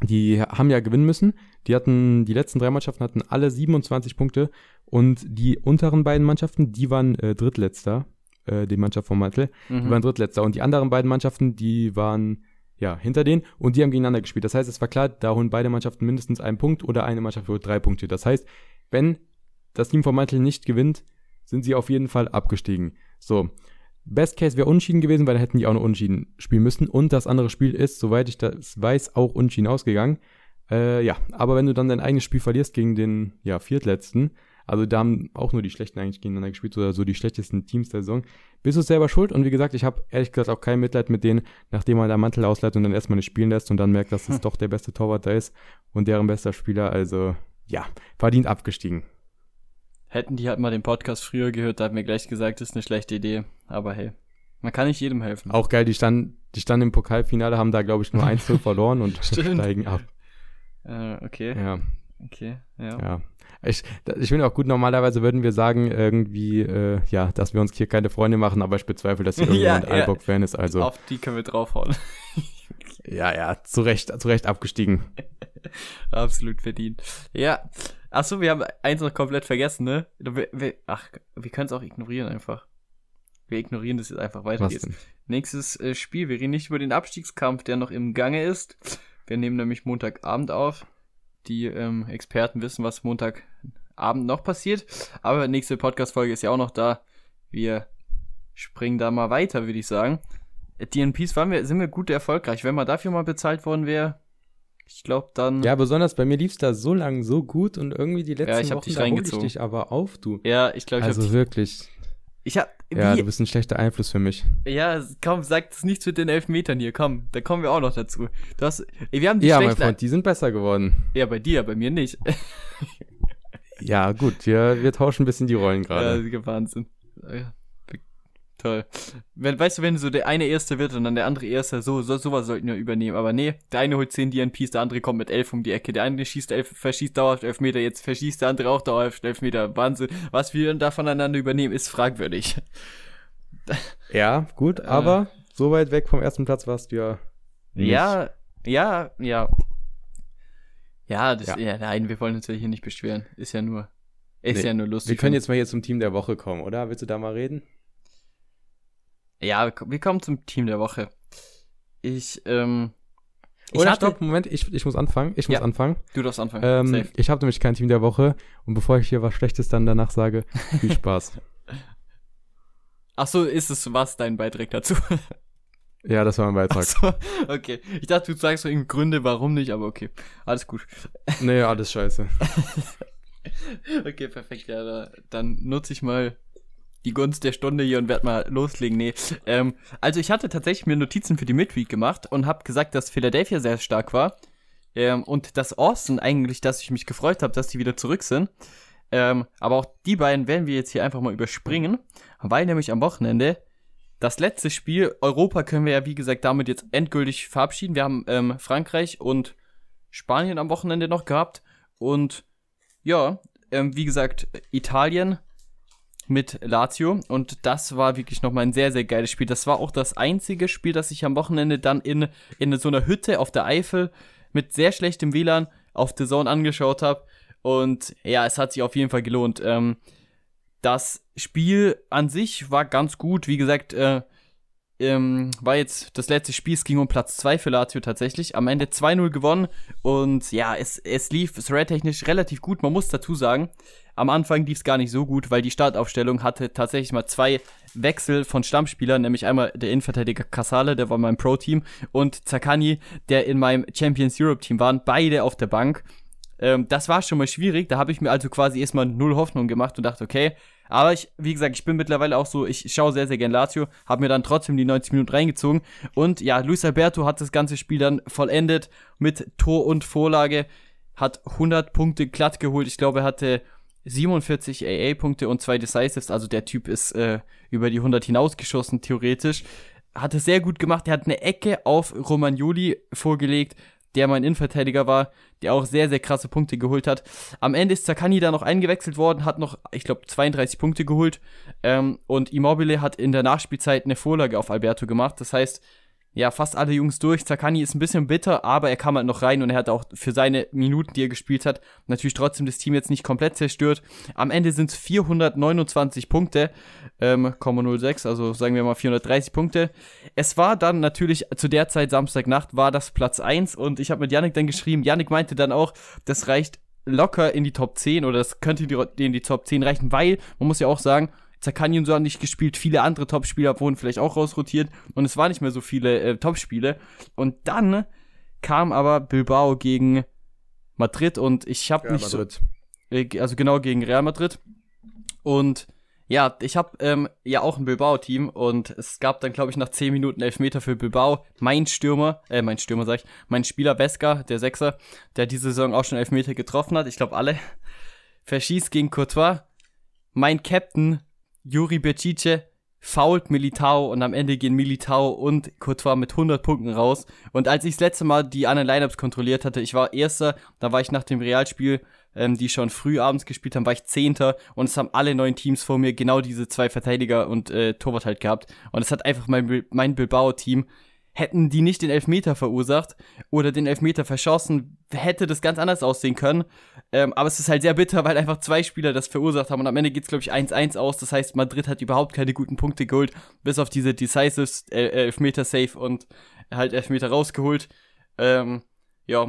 die haben ja gewinnen müssen. Die hatten, die letzten drei Mannschaften hatten alle 27 Punkte und die unteren beiden Mannschaften, die waren äh, Drittletzter äh, die Mannschaft von Mantel. Mhm. Die waren Drittletzter. Und die anderen beiden Mannschaften, die waren ja hinter denen und die haben gegeneinander gespielt. Das heißt, es war klar, da holen beide Mannschaften mindestens einen Punkt oder eine Mannschaft holt drei Punkte. Das heißt, wenn das Team von Mantel nicht gewinnt, sind sie auf jeden Fall abgestiegen. So. Best Case wäre Unschieden gewesen, weil da hätten die auch noch Unschieden spielen müssen. Und das andere Spiel ist, soweit ich das weiß, auch Unschieden ausgegangen. Äh, ja, aber wenn du dann dein eigenes Spiel verlierst gegen den ja, Viertletzten, also da haben auch nur die Schlechten eigentlich gegeneinander gespielt oder so die schlechtesten Teams der Saison. Bist du selber schuld? Und wie gesagt, ich habe ehrlich gesagt auch kein Mitleid mit denen, nachdem man da Mantel ausleiht und dann erstmal nicht spielen lässt und dann merkt, dass es hm. doch der beste Torwart da ist und deren bester Spieler. Also ja, verdient abgestiegen. Hätten die halt mal den Podcast früher gehört, da hat mir gleich gesagt, das ist eine schlechte Idee. Aber hey, man kann nicht jedem helfen. Auch geil, die standen, die standen im Pokalfinale, haben da, glaube ich, nur 1-0 verloren und steigen ab. Äh, okay. Ja. Okay, ja. Ja, ich, ich finde auch gut, normalerweise würden wir sagen, irgendwie, äh, ja, dass wir uns hier keine Freunde machen, aber ich bezweifle, dass hier irgendjemand ja, ja. Albock-Fan ist. Also. Auf die können wir draufhauen. ja, ja, zu Recht, zu Recht abgestiegen. Absolut verdient. Ja. Achso, wir haben eins noch komplett vergessen, ne? Wir, wir, ach, wir können es auch ignorieren einfach. Wir ignorieren das jetzt einfach weiter. Nächstes äh, Spiel. Wir reden nicht über den Abstiegskampf, der noch im Gange ist. Wir nehmen nämlich Montagabend auf. Die ähm, Experten wissen, was Montagabend noch passiert. Aber nächste Podcast-Folge ist ja auch noch da. Wir springen da mal weiter, würde ich sagen. DNPs waren wir, sind wir gut erfolgreich. Wenn man dafür mal bezahlt worden wäre, ich glaube dann. Ja, besonders bei mir lief es da so lang so gut und irgendwie die letzten ja, ich Wochen dich da ich dich aber auf, du. Ja, ich glaube, ich Also wirklich. Ich hab, ja, du bist ein schlechter Einfluss für mich. Ja, komm, sag das nichts mit den Elfmetern hier, komm, da kommen wir auch noch dazu. Du hast, ey, wir haben die Ja, mein Freund, die sind besser geworden. Ja, bei dir, bei mir nicht. ja, gut, wir, wir tauschen ein bisschen die Rollen gerade. Ja, Wahnsinn. Toll. Wenn, weißt du, wenn so der eine Erste wird und dann der andere Erste, so, so sowas sollten wir übernehmen. Aber nee, der eine holt 10 DNPs, der andere kommt mit 11 um die Ecke. Der eine schießt elf, verschießt dauerhaft 11 Meter, jetzt verschießt der andere auch dauerhaft 11 Meter. Wahnsinn. Was wir da voneinander übernehmen, ist fragwürdig. Ja, gut, äh. aber so weit weg vom ersten Platz warst du ja. Nicht. Ja, ja, ja. Ja, das, ja. ja, nein, wir wollen uns ja hier nicht beschweren. Ist ja nur, ist nee. ja nur lustig. Wir können jetzt mal hier zum Team der Woche kommen, oder? Willst du da mal reden? Ja, wir kommen zum Team der Woche. Ich, ähm. Ich Oder stopp, Moment, ich, ich muss anfangen. Ich muss ja, anfangen. Du darfst anfangen. Ähm, ich habe nämlich kein Team der Woche und bevor ich hier was Schlechtes dann danach sage, viel Spaß. Ach so, ist es was dein Beitrag dazu? Ja, das war mein Beitrag. So, okay. Ich dachte, du sagst so irgendwie Gründe, warum nicht, aber okay. Alles gut. Nee, alles scheiße. Okay, perfekt. Ja, da, dann nutze ich mal die Gunst der Stunde hier und werde mal loslegen. Nee. Ähm, also ich hatte tatsächlich mir Notizen für die Midweek gemacht und habe gesagt, dass Philadelphia sehr stark war. Ähm, und dass Austin eigentlich, dass ich mich gefreut habe, dass die wieder zurück sind. Ähm, aber auch die beiden werden wir jetzt hier einfach mal überspringen, weil nämlich am Wochenende das letzte Spiel, Europa können wir ja wie gesagt damit jetzt endgültig verabschieden. Wir haben ähm, Frankreich und Spanien am Wochenende noch gehabt und ja, ähm, wie gesagt, Italien mit Lazio und das war wirklich nochmal ein sehr, sehr geiles Spiel. Das war auch das einzige Spiel, das ich am Wochenende dann in, in so einer Hütte auf der Eifel mit sehr schlechtem WLAN auf The Zone angeschaut habe und ja, es hat sich auf jeden Fall gelohnt. Ähm, das Spiel an sich war ganz gut, wie gesagt, äh, ähm, war jetzt das letzte Spiel, es ging um Platz 2 für Lazio tatsächlich. Am Ende 2-0 gewonnen und ja, es, es lief thread-technisch relativ gut. Man muss dazu sagen, am Anfang lief es gar nicht so gut, weil die Startaufstellung hatte tatsächlich mal zwei Wechsel von Stammspielern, nämlich einmal der Innenverteidiger Casale, der war in meinem Pro-Team, und Zakani, der in meinem Champions Europe-Team waren, beide auf der Bank. Ähm, das war schon mal schwierig, da habe ich mir also quasi erstmal null Hoffnung gemacht und dachte, okay, aber ich, wie gesagt, ich bin mittlerweile auch so, ich schaue sehr, sehr gern Lazio, habe mir dann trotzdem die 90 Minuten reingezogen. Und ja, Luis Alberto hat das ganze Spiel dann vollendet mit Tor und Vorlage, hat 100 Punkte glatt geholt. Ich glaube, er hatte 47 AA-Punkte und zwei Decisives, also der Typ ist äh, über die 100 hinausgeschossen, theoretisch. Hat es sehr gut gemacht. Er hat eine Ecke auf Romagnoli vorgelegt, der mein Innenverteidiger war, der auch sehr, sehr krasse Punkte geholt hat. Am Ende ist Zakani da noch eingewechselt worden, hat noch, ich glaube, 32 Punkte geholt. Ähm, und Immobile hat in der Nachspielzeit eine Vorlage auf Alberto gemacht. Das heißt, ja, fast alle Jungs durch. Zakani ist ein bisschen bitter, aber er kam halt noch rein und er hat auch für seine Minuten, die er gespielt hat, natürlich trotzdem das Team jetzt nicht komplett zerstört. Am Ende sind es 429 Punkte, ähm, 0,06, also sagen wir mal 430 Punkte. Es war dann natürlich zu der Zeit Samstagnacht war das Platz 1 und ich habe mit Yannick dann geschrieben, Yannick meinte dann auch, das reicht locker in die Top 10 oder das könnte in die Top 10 reichen, weil man muss ja auch sagen, Zakani und so nicht gespielt, viele andere Topspieler wurden vielleicht auch rausrotiert und es waren nicht mehr so viele äh, Topspiele. Und dann kam aber Bilbao gegen Madrid und ich habe ja, nicht Madrid. so. Äh, also genau gegen Real Madrid. Und ja, ich habe ähm, ja auch ein Bilbao-Team und es gab dann, glaube ich, nach 10 Minuten Elfmeter für Bilbao. Mein Stürmer, äh, mein Stürmer sag ich, mein Spieler Vesca, der Sechser, der diese Saison auch schon Elfmeter getroffen hat, ich glaube alle, verschießt gegen Courtois. Mein Captain Juri Becice fault Militao und am Ende gehen Militao und Courtois mit 100 Punkten raus. Und als ich das letzte Mal die anderen Lineups kontrolliert hatte, ich war Erster, da war ich nach dem Realspiel, ähm, die schon früh abends gespielt haben, war ich Zehnter und es haben alle neuen Teams vor mir genau diese zwei Verteidiger und äh, Torwart halt gehabt. Und es hat einfach mein, mein Bilbao-Team hätten die nicht den Elfmeter verursacht oder den Elfmeter verschossen, hätte das ganz anders aussehen können. Ähm, aber es ist halt sehr bitter, weil einfach zwei Spieler das verursacht haben und am Ende geht es, glaube ich, 1-1 aus. Das heißt, Madrid hat überhaupt keine guten Punkte geholt, bis auf diese Decisive Elfmeter-Safe und halt Elfmeter rausgeholt. Ähm, ja,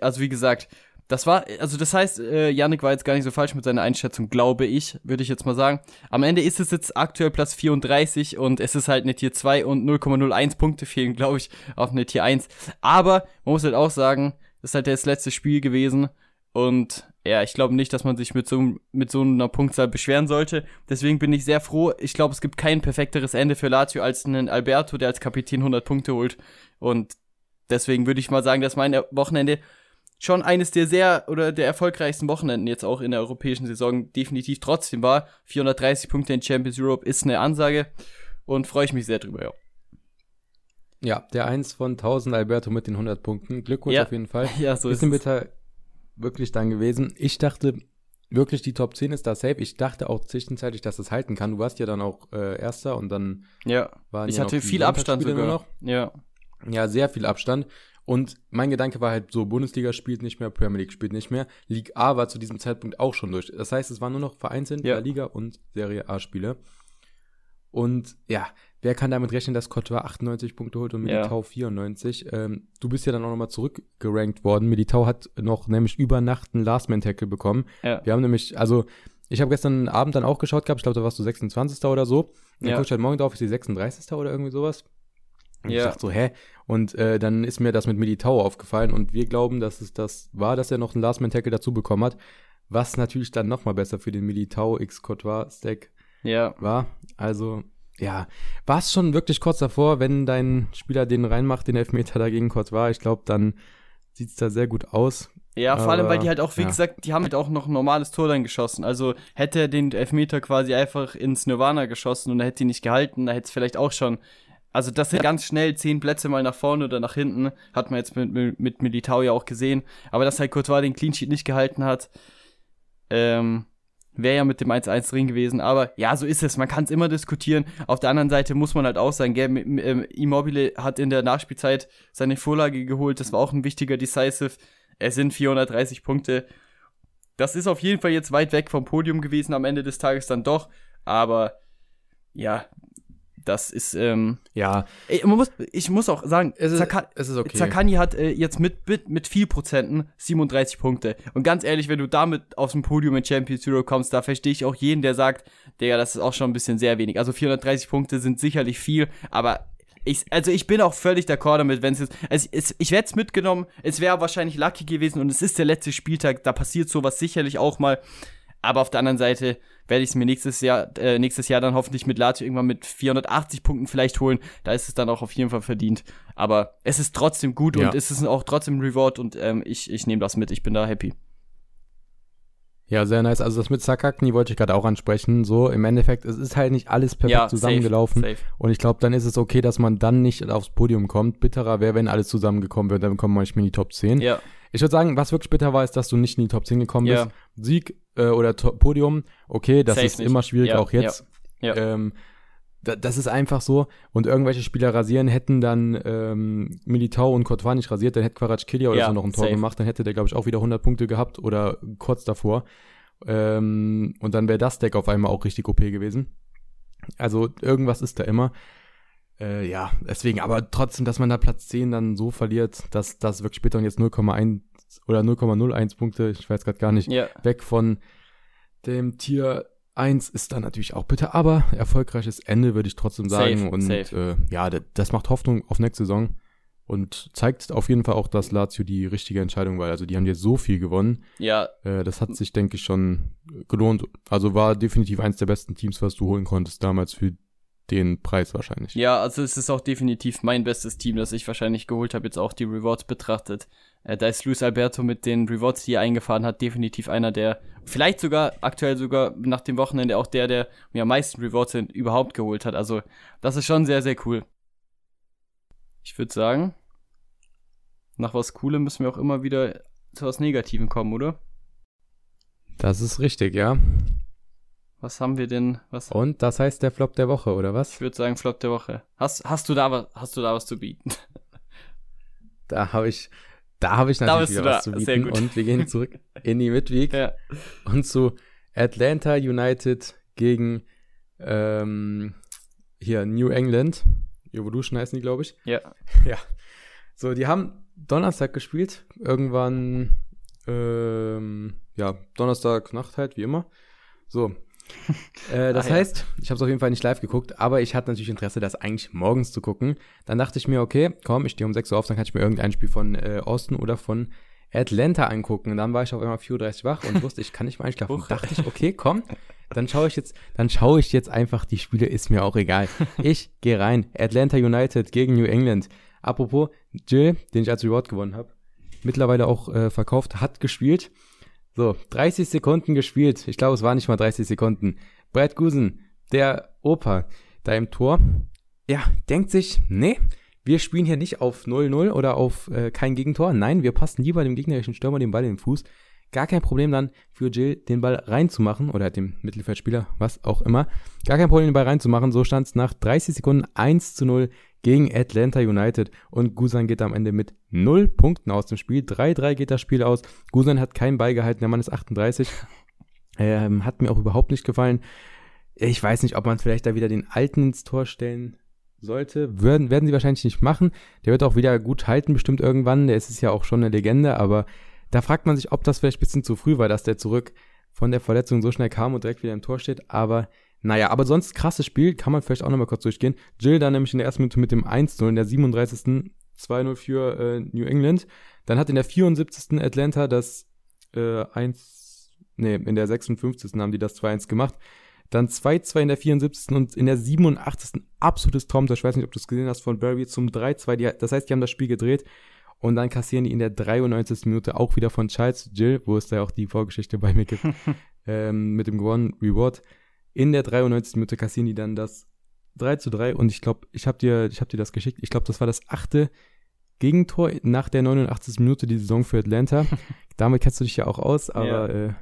also wie gesagt, das war, also das heißt, äh, Yannick war jetzt gar nicht so falsch mit seiner Einschätzung, glaube ich, würde ich jetzt mal sagen. Am Ende ist es jetzt aktuell Platz 34 und es ist halt eine Tier 2 und 0,01 Punkte fehlen, glaube ich, auf eine Tier 1. Aber man muss halt auch sagen, das ist halt das letzte Spiel gewesen und ja, ich glaube nicht, dass man sich mit so, mit so einer Punktzahl beschweren sollte. Deswegen bin ich sehr froh. Ich glaube, es gibt kein perfekteres Ende für Lazio als einen Alberto, der als Kapitän 100 Punkte holt. Und deswegen würde ich mal sagen, dass mein Wochenende schon eines der sehr oder der erfolgreichsten Wochenenden jetzt auch in der europäischen Saison definitiv trotzdem war. 430 Punkte in Champions Europe ist eine Ansage und freue ich mich sehr drüber, ja. Ja, der 1 von 1000 Alberto mit den 100 Punkten. Glückwunsch ja. auf jeden Fall. Ja, so Bisschen ist bitter wirklich dann gewesen. Ich dachte wirklich, die Top 10 ist da safe. Ich dachte auch zwischenzeitlich, dass es halten kann. Du warst ja dann auch äh, Erster und dann ja. ich ja hatte viel Abstand sogar noch. Ja. Ja, sehr viel Abstand. Und mein Gedanke war halt so, Bundesliga spielt nicht mehr, Premier League spielt nicht mehr. League A war zu diesem Zeitpunkt auch schon durch. Das heißt, es waren nur noch vereinzelt ja. La Liga und Serie A Spiele. Und ja, wer kann damit rechnen, dass Courtois 98 Punkte holt und Militao ja. 94? Ähm, du bist ja dann auch nochmal zurückgerankt worden. Militao hat noch nämlich über Nacht einen Last-Man-Tackle bekommen. Ja. Wir haben nämlich, also ich habe gestern Abend dann auch geschaut gehabt, ich glaube, da warst du 26. oder so. Dann ja. guckst halt morgen drauf, ist die 36. oder irgendwie sowas. Und Ja. ich dachte so, hä? Und äh, dann ist mir das mit Militao aufgefallen und wir glauben, dass es das war, dass er noch einen Last-Man-Tackle dazu bekommen hat, was natürlich dann nochmal besser für den Militao x Courtois Stack Ja. war. Also, ja, war es schon wirklich kurz davor, wenn dein Spieler den reinmacht, den Elfmeter dagegen Courtois, ich glaube, dann sieht's da sehr gut aus. Ja, vor allem, weil die halt auch, wie ja. gesagt, die haben halt auch noch ein normales Tor dann geschossen. Also hätte er den Elfmeter quasi einfach ins Nirvana geschossen und er hätte ihn nicht gehalten, da hätte es vielleicht auch schon. Also das sind ganz schnell zehn Plätze mal nach vorne oder nach hinten. Hat man jetzt mit, mit, mit Militao ja auch gesehen. Aber dass halt Courtois den Clean Sheet nicht gehalten hat, ähm, wäre ja mit dem 1-1 drin gewesen. Aber ja, so ist es. Man kann es immer diskutieren. Auf der anderen Seite muss man halt auch sagen, gell, ähm, Immobile hat in der Nachspielzeit seine Vorlage geholt. Das war auch ein wichtiger Decisive. Es sind 430 Punkte. Das ist auf jeden Fall jetzt weit weg vom Podium gewesen am Ende des Tages dann doch. Aber ja, das ist, ähm, Ja, man muss, ich muss auch sagen, es ist, Zaka- es ist okay. Zakani hat äh, jetzt mit, mit, mit viel Prozenten 37 Punkte. Und ganz ehrlich, wenn du damit dem Podium in Champions Europe kommst, da verstehe ich auch jeden, der sagt, Digga, das ist auch schon ein bisschen sehr wenig. Also 430 Punkte sind sicherlich viel, aber ich, also ich bin auch völlig d'accord damit, wenn es jetzt, also es, ich werde es mitgenommen, es wäre wahrscheinlich lucky gewesen und es ist der letzte Spieltag, da passiert sowas sicherlich auch mal. Aber auf der anderen Seite werde ich es mir nächstes Jahr, äh, nächstes Jahr dann hoffentlich mit Lazio irgendwann mit 480 Punkten vielleicht holen. Da ist es dann auch auf jeden Fall verdient. Aber es ist trotzdem gut Ja. und es ist auch trotzdem ein Reward und ähm, ich, ich nehme das mit. Ich bin da happy. Ja, sehr nice. Also das mit Sakakni wollte ich gerade auch ansprechen. So, im Endeffekt, es ist halt nicht alles perfekt ja, zusammengelaufen. Safe, safe. Und ich glaube, dann ist es okay, dass man dann nicht aufs Podium kommt. Bitterer wäre, wenn alles zusammengekommen wäre, dann kommen wir manchmal in die Top 10. Ja, Ich würde sagen, was wirklich bitter war, ist, dass du nicht in die Top 10 gekommen Ja. bist. Sieg äh, oder to Podium, okay, das Safe ist nicht. immer schwierig, Ja, auch jetzt. ja, ja. Ähm, da, das ist einfach so. Und irgendwelche Spieler rasieren, hätten dann ähm, Militao und Courtois nicht rasiert, dann hätte Kvaratskhelia oder so noch ein Tor safe. gemacht, dann hätte der, glaube ich, auch wieder 100 Punkte gehabt oder kurz davor. Ähm, und dann wäre das Deck auf einmal auch richtig OP gewesen. Also irgendwas ist da immer. Äh, ja, deswegen, aber trotzdem, dass man da Platz 10 dann so verliert, dass das wirklich später und jetzt 0,1 oder 0,01 Punkte, ich weiß gerade gar nicht, ja. weg von dem Tier 1 ist dann natürlich auch bitter, aber erfolgreiches Ende würde ich trotzdem sagen. Safe, und safe. Äh, ja, das macht Hoffnung auf nächste Saison und zeigt auf jeden Fall auch, dass Lazio die richtige Entscheidung war. Also die haben jetzt so viel gewonnen. Ja, Äh, das hat sich, denke ich, schon gelohnt. Also war definitiv eins der besten Teams, was du holen konntest damals für den Preis wahrscheinlich. Ja, also es ist auch definitiv mein bestes Team, das ich wahrscheinlich geholt habe, jetzt auch die Rewards betrachtet. Äh, da ist Luis Alberto mit den Rewards, die er eingefahren hat, definitiv einer der, vielleicht sogar, aktuell sogar nach dem Wochenende auch der, der mir am meisten Rewards überhaupt geholt hat. Also das ist schon sehr, sehr cool. Ich würde sagen, nach was Coolem müssen wir auch immer wieder zu was Negativem kommen, oder? Das ist richtig, ja. Was haben wir denn, was, Und das heißt der Flop der Woche, oder ich was? würde sagen Flop der Woche. Hast, hast du da was, hast du da was zu bieten? Da habe ich, da habe ich natürlich wieder was zu bieten. Und wir gehen zurück in die Midweek. ja. und zu Atlanta United gegen ähm, hier New England. Evolution heißen die, glaube ich. Ja. Ja. So, die haben Donnerstag gespielt. Irgendwann, ähm, ja, Donnerstag Nacht halt, wie immer. So. Äh, das Ah, ja. heißt, ich habe es auf jeden Fall nicht live geguckt, aber ich hatte natürlich Interesse, das eigentlich morgens zu gucken. Dann dachte ich mir, okay, komm, ich stehe um 6 Uhr auf, dann kann ich mir irgendein Spiel von äh, Austin oder von Atlanta angucken. Und dann war ich auf einmal 4.30 Uhr wach und wusste, ich kann nicht mehr einschlafen. Huch. Dachte ich, okay, komm, dann schaue ich jetzt, dann schaue ich jetzt einfach die Spiele, ist mir auch egal. Ich gehe rein. Atlanta United gegen New England. Apropos, Jill, den ich als Reward gewonnen habe, mittlerweile auch äh, verkauft, hat gespielt. So, 30 Sekunden gespielt. Ich glaube, es war nicht mal 30 Sekunden. Brad Gusen, der Opa, da im Tor, ja, denkt sich, nee, wir spielen hier nicht auf 0-0 oder auf äh, kein Gegentor. Nein, wir passen lieber dem gegnerischen Stürmer den Ball in den Fuß. Gar kein Problem dann für Jill, den Ball reinzumachen oder dem Mittelfeldspieler, was auch immer. Gar kein Problem, den Ball reinzumachen. So stand es nach 30 Sekunden 1 zu 0 gegen Atlanta United und Gusan geht am Ende mit 0 Punkten aus dem Spiel. 3-3 geht das Spiel aus. Gusan hat keinen Ball gehalten, der Mann ist 38. Ähm, hat mir auch überhaupt nicht gefallen. Ich weiß nicht, ob man vielleicht da wieder den Alten ins Tor stellen sollte. Würden, werden sie wahrscheinlich nicht machen. Der wird auch wieder gut halten, bestimmt irgendwann. Der ist ja auch schon eine Legende, aber da fragt man sich, ob das vielleicht ein bisschen zu früh war, dass der zurück von der Verletzung so schnell kam und direkt wieder im Tor steht. Aber Naja, aber sonst krasses Spiel, kann man vielleicht auch nochmal kurz durchgehen. Jill dann nämlich in der ersten Minute mit dem 1-0 in der 37. 2-0 für äh, New England. Dann hat in der 74. Atlanta das äh, 1, nee, in der 56. haben die das 2-1 gemacht. Dann 2-2 in der 74. und in der 87. absolutes Traumtor. Ich weiß nicht, ob du es gesehen hast, von Barry zum 3-2. Das heißt, die haben das Spiel gedreht. Und dann kassieren die in der 93. Minute auch wieder von Charles Jill, wo es da auch die Vorgeschichte bei mir gibt, ähm, mit dem gewonnen Reward. In der 93. Minute kassieren die dann das 3 zu 3 und ich glaube, ich habe dir, ich hab dir das geschickt. Ich glaube, das war das achte Gegentor nach der 89. Minute die Saison für Atlanta. Damit kennst du dich ja auch aus, aber ja, äh,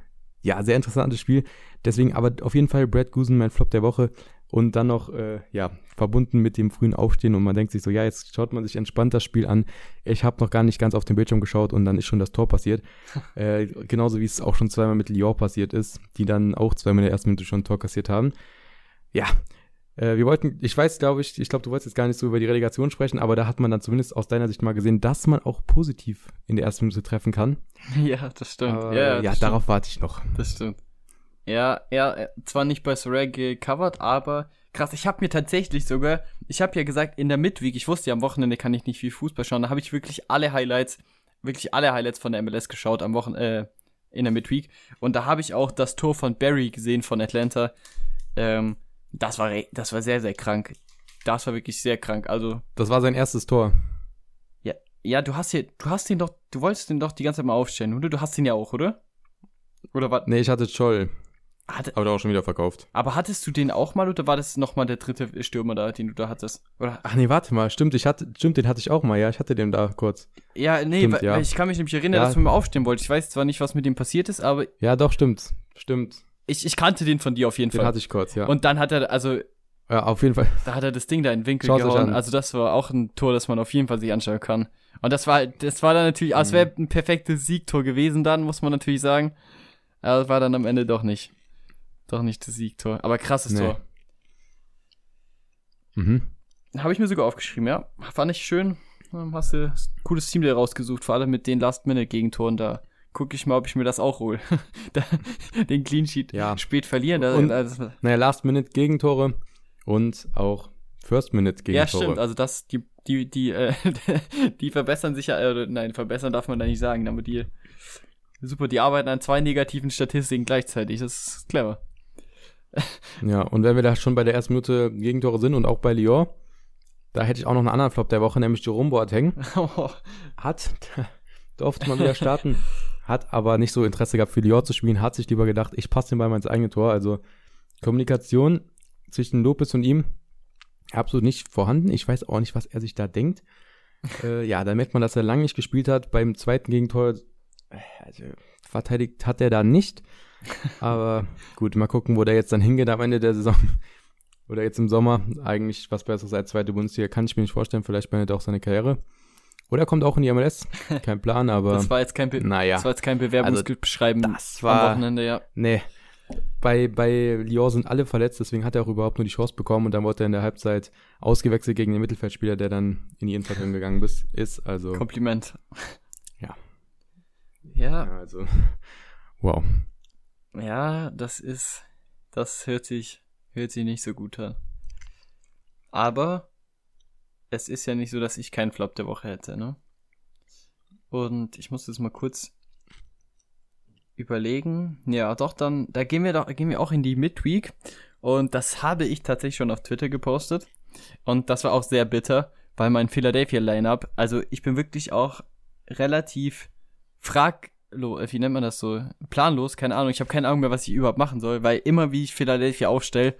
ja sehr interessantes Spiel. Deswegen aber auf jeden Fall Brad Goosen, mein Flop der Woche. Und dann noch, äh, ja, verbunden mit dem frühen Aufstehen und man denkt sich so, ja, jetzt schaut man sich entspannt das Spiel an. Ich habe noch gar nicht ganz auf den Bildschirm geschaut und dann ist schon das Tor passiert. äh, genauso wie es auch schon zweimal mit Lyon passiert ist, die dann auch zweimal in der ersten Minute schon ein Tor kassiert haben. Ja, äh, wir wollten, ich weiß, glaube ich, ich glaube, du wolltest jetzt gar nicht so über die Relegation sprechen, aber da hat man dann zumindest aus deiner Sicht mal gesehen, dass man auch positiv in der ersten Minute treffen kann. Ja, das stimmt. Aber, ja, ja darauf stimmt. warte ich noch. Das stimmt. Ja, ja, zwar nicht bei Soraya gecovert, aber krass, ich habe mir tatsächlich sogar, ich habe ja gesagt, in der Midweek, ich wusste ja, am Wochenende kann ich nicht viel Fußball schauen, da habe ich wirklich alle Highlights, wirklich alle Highlights von der MLS geschaut am Wochenende, äh, in der Midweek. Und da habe ich auch das Tor von Barry gesehen von Atlanta. Ähm, das war, das war sehr, sehr krank. Das war wirklich sehr krank. Also. Das war sein erstes Tor. Ja, ja, du hast hier, du hast ihn doch, du wolltest ihn doch die ganze Zeit mal aufstellen, oder? Du hast ihn ja auch, oder? Oder was? Nee, ich hatte Scholl. Hatte, aber auch schon wieder verkauft. Aber hattest du den auch mal oder war das nochmal der dritte Stürmer da, den du da hattest? Oder? Ach nee, warte mal, stimmt, ich hatte, stimmt, den hatte ich auch mal, ja, ich hatte den da kurz. Ja, nee, stimmt, ja. ich kann mich nämlich erinnern, ja. dass du mir aufstehen wolltest. Ich weiß zwar nicht, was mit dem passiert ist, aber. Ja, doch, stimmt, stimmt. Ich, ich kannte den von dir auf jeden den Fall. Den hatte ich kurz, ja. Und dann hat er, also. Ja, auf jeden Fall. Da hat er das Ding da in den Winkel Schaut gehauen. Also das war auch ein Tor, das man auf jeden Fall sich anschauen kann. Und das war, das war dann natürlich, mhm. als wäre ein perfektes Siegtor gewesen dann, muss man natürlich sagen. Aber das war dann am Ende doch nicht. Doch nicht das Siegtor. Aber krasses nee. Tor. Mhm. Habe ich mir sogar aufgeschrieben, ja. Fand ich schön. Hast du ein cooles Team da rausgesucht, vor allem mit den Last-Minute-Gegentoren da. Gucke ich mal, ob ich mir das auch hole. den Clean Sheet ja. spät verlieren. Und, also, naja, Last-Minute-Gegentore und auch First-Minute-Gegentore. Ja, stimmt. Also das, die, die, die, äh, die verbessern sich ja, äh, nein, verbessern darf man da nicht sagen, aber die, super, die arbeiten an zwei negativen Statistiken gleichzeitig. Das ist clever. Ja, und wenn wir da schon bei der ersten Minute Gegentore sind und auch bei Lyon, da hätte ich auch noch einen anderen Flop der Woche, nämlich Jerome Boateng. Oh. Hat, durfte man wieder starten, hat aber nicht so Interesse gehabt für Lyon zu spielen, hat sich lieber gedacht, ich passe den Ball mal ins eigene Tor. Also Kommunikation zwischen Lopez und ihm absolut nicht vorhanden. Ich weiß auch nicht, was er sich da denkt. äh, ja, da merkt man, dass er lange nicht gespielt hat. Beim zweiten Gegentor äh, also, verteidigt hat er da nicht. Aber gut, mal gucken, wo der jetzt dann hingeht am Ende der Saison. Oder jetzt im Sommer. Eigentlich was Besseres als zweite Bundesliga kann ich mir nicht vorstellen. Vielleicht beendet er auch seine Karriere. Oder er kommt auch in die MLS. Kein Plan, aber. das war jetzt kein, Be naja. das war jetzt kein Bewerbungsbeschreiben also, das war, am Wochenende, ja. Nee. Bei, bei Lyon sind alle verletzt, deswegen hat er auch überhaupt nur die Chance bekommen und dann wurde er in der Halbzeit ausgewechselt gegen den Mittelfeldspieler, der dann in die Innenverteidigung gegangen ist. Also. Kompliment. Ja. Ja. ja also. Wow. Ja, das ist, das hört sich, hört sich nicht so gut an. Aber es ist ja nicht so, dass ich keinen Flop der Woche hätte, ne? Und ich muss jetzt mal kurz überlegen. Ja, doch, dann, da gehen wir doch, gehen wir auch in die Midweek. Und das habe ich tatsächlich schon auf Twitter gepostet. Und das war auch sehr bitter, weil mein Philadelphia Lineup, also ich bin wirklich auch relativ frag, wie nennt man das so? Planlos, keine Ahnung. Ich habe keine Ahnung mehr, was ich überhaupt machen soll, weil immer wie ich Philadelphia aufstelle,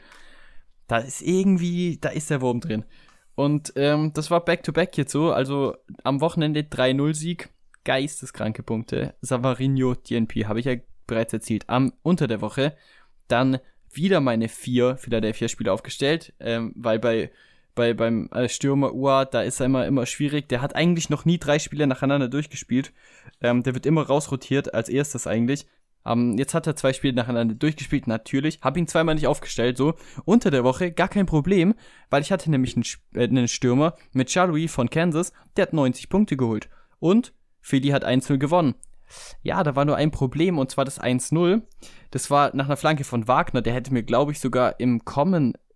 da ist irgendwie, da ist der Wurm drin. Und ähm, das war Back-to-Back -back jetzt so. Also am Wochenende 3-0-Sieg, geisteskranke Punkte. Savarino, DNP, habe ich ja bereits erzielt. Am unter der Woche dann wieder meine vier Philadelphia-Spieler aufgestellt, ähm, weil bei bei, beim äh, Stürmer Ua, da ist er immer, immer schwierig. Der hat eigentlich noch nie drei Spiele nacheinander durchgespielt. Ähm, der wird immer rausrotiert, als erstes eigentlich. Ähm, jetzt hat er zwei Spiele nacheinander durchgespielt, natürlich. Hab ihn zweimal nicht aufgestellt, so. Unter der Woche gar kein Problem, weil ich hatte nämlich einen, äh, einen Stürmer mit Charlie von Kansas, der hat 90 Punkte geholt. Und Philly hat 1-0 gewonnen. ja, da war nur ein Problem und zwar das 1-0. Das war nach einer Flanke von Wagner. Der hätte mir, glaube ich, sogar im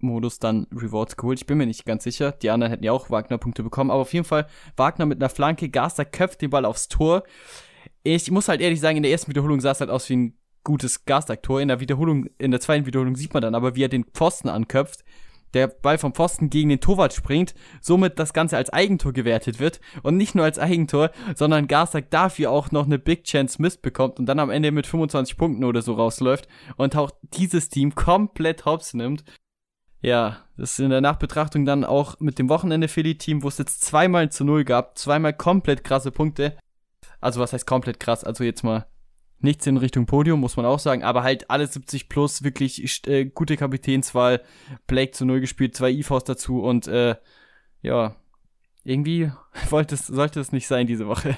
Common-Modus dann Rewards geholt. Ich bin mir nicht ganz sicher. Die anderen hätten ja auch Wagner-Punkte bekommen. Aber auf jeden Fall, Wagner mit einer Flanke. Gaster köpft den Ball aufs Tor. Ich muss halt ehrlich sagen, in der ersten Wiederholung sah es halt aus wie ein gutes Gastak-Tor. In der Wiederholung, in der zweiten Wiederholung sieht man dann aber, wie er den Pfosten anköpft der Ball vom Pfosten gegen den Torwart springt, somit das Ganze als Eigentor gewertet wird und nicht nur als Eigentor, sondern Garzak dafür auch noch eine Big Chance Mist bekommt und dann am Ende mit 25 Punkten oder so rausläuft und auch dieses Team komplett hops nimmt. Ja, das ist in der Nachbetrachtung dann auch mit dem Wochenende Philly-Team, wo es jetzt zweimal zu null gab, zweimal komplett krasse Punkte. Also was heißt komplett krass? Also jetzt mal nichts in Richtung Podium, muss man auch sagen, aber halt alle 70 plus, wirklich äh, gute Kapitänswahl, Blake zu null gespielt, zwei IVs dazu und äh, ja, irgendwie wollte es, sollte es nicht sein diese Woche.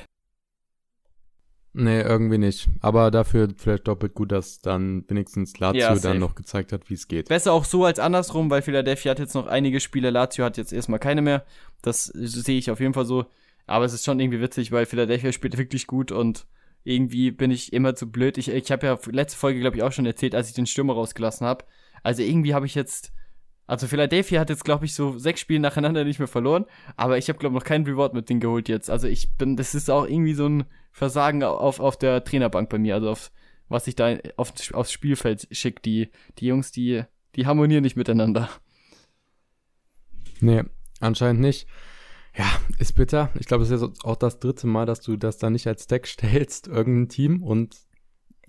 Nee, irgendwie nicht. Aber dafür vielleicht doppelt gut, dass dann wenigstens Lazio Ja, dann noch gezeigt hat, wie es geht. Besser auch so als andersrum, weil Philadelphia hat jetzt noch einige Spiele, Lazio hat jetzt erstmal keine mehr. Das sehe ich auf jeden Fall so. Aber es ist schon irgendwie witzig, weil Philadelphia spielt wirklich gut und irgendwie bin ich immer zu blöd. Ich, ich habe ja letzte Folge, glaube ich, auch schon erzählt, als ich den Stürmer rausgelassen habe. Also irgendwie habe ich jetzt. Also Philadelphia hat jetzt, glaube ich, so sechs Spiele nacheinander nicht mehr verloren, aber ich habe, glaube ich, noch keinen Reward mit denen geholt jetzt. Also ich bin, das ist auch irgendwie so ein Versagen auf, auf der Trainerbank bei mir, also auf was ich da auf, aufs Spielfeld schicke. Die, die Jungs, die, die harmonieren nicht miteinander. Nee, anscheinend nicht. Ja, ist bitter. Ich glaube, es ist jetzt auch das dritte Mal, dass du das da nicht als Deck stellst, irgendein Team und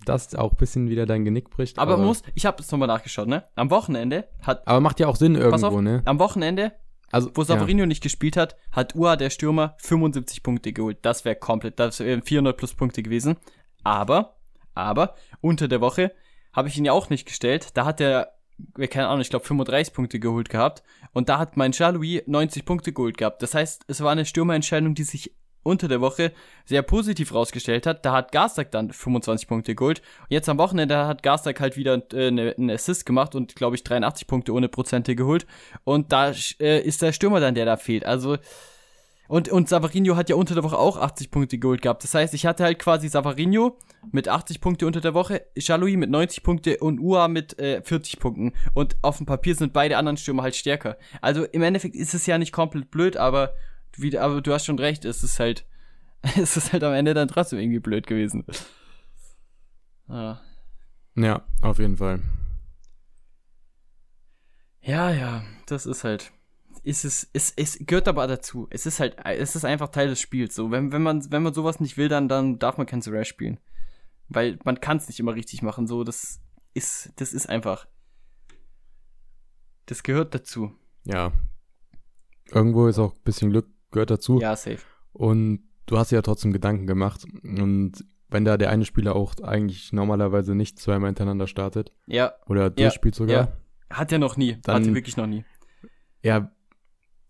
das auch ein bisschen wieder dein Genick bricht. Aber muss, ich habe es nochmal nachgeschaut, ne? Am Wochenende hat, aber macht ja auch Sinn irgendwo, auf, ne? am Wochenende, Also, wo Savarino nicht gespielt hat, hat Ua, der Stürmer, 75 Punkte geholt. Das wäre komplett, das wären 400 plus Punkte gewesen. Aber, aber, unter der Woche habe ich ihn ja auch nicht gestellt. Da hat er, ja, keine Ahnung, ich glaube 35 Punkte geholt gehabt. Und da hat mein Jean-Louis 90 Punkte geholt gehabt. Das heißt, es war eine Stürmerentscheidung, die sich unter der Woche sehr positiv rausgestellt hat. Da hat Garstak dann 25 Punkte geholt. Und jetzt am Wochenende hat Garstak halt wieder äh, ne, einen Assist gemacht und, glaube ich, 83 Punkte ohne Prozente geholt. Und da äh, ist der Stürmer dann, der da fehlt. Also, und, und Savarino hat ja unter der Woche auch 80 Punkte geholt gehabt. Das heißt, ich hatte halt quasi Savarino mit 80 Punkte unter der Woche, Jaloui mit 90 Punkte und Ua mit äh, 40 Punkten. Und auf dem Papier sind beide anderen Stürmer halt stärker. Also im Endeffekt ist es ja nicht komplett blöd, aber, wie, aber du hast schon recht, es ist halt, es ist halt am Ende dann trotzdem irgendwie blöd gewesen. Ja. ja, auf jeden Fall. Ja, ja, das ist halt. Ist es, es, es gehört aber dazu. Es ist halt, es ist einfach Teil des Spiels. So, wenn, wenn man, wenn man sowas nicht will, dann, dann darf man kein Surrey spielen. Weil man kann es nicht immer richtig machen. So, das ist, das ist einfach. Das gehört dazu. Ja. Irgendwo ist auch ein bisschen Glück gehört dazu. Ja, safe. Und du hast dir ja trotzdem Gedanken gemacht. Und wenn da der eine Spieler auch eigentlich normalerweise nicht zweimal hintereinander startet Ja, oder durchspielt sogar, ja. hat er noch nie. Dann- hat er wirklich noch nie. ja,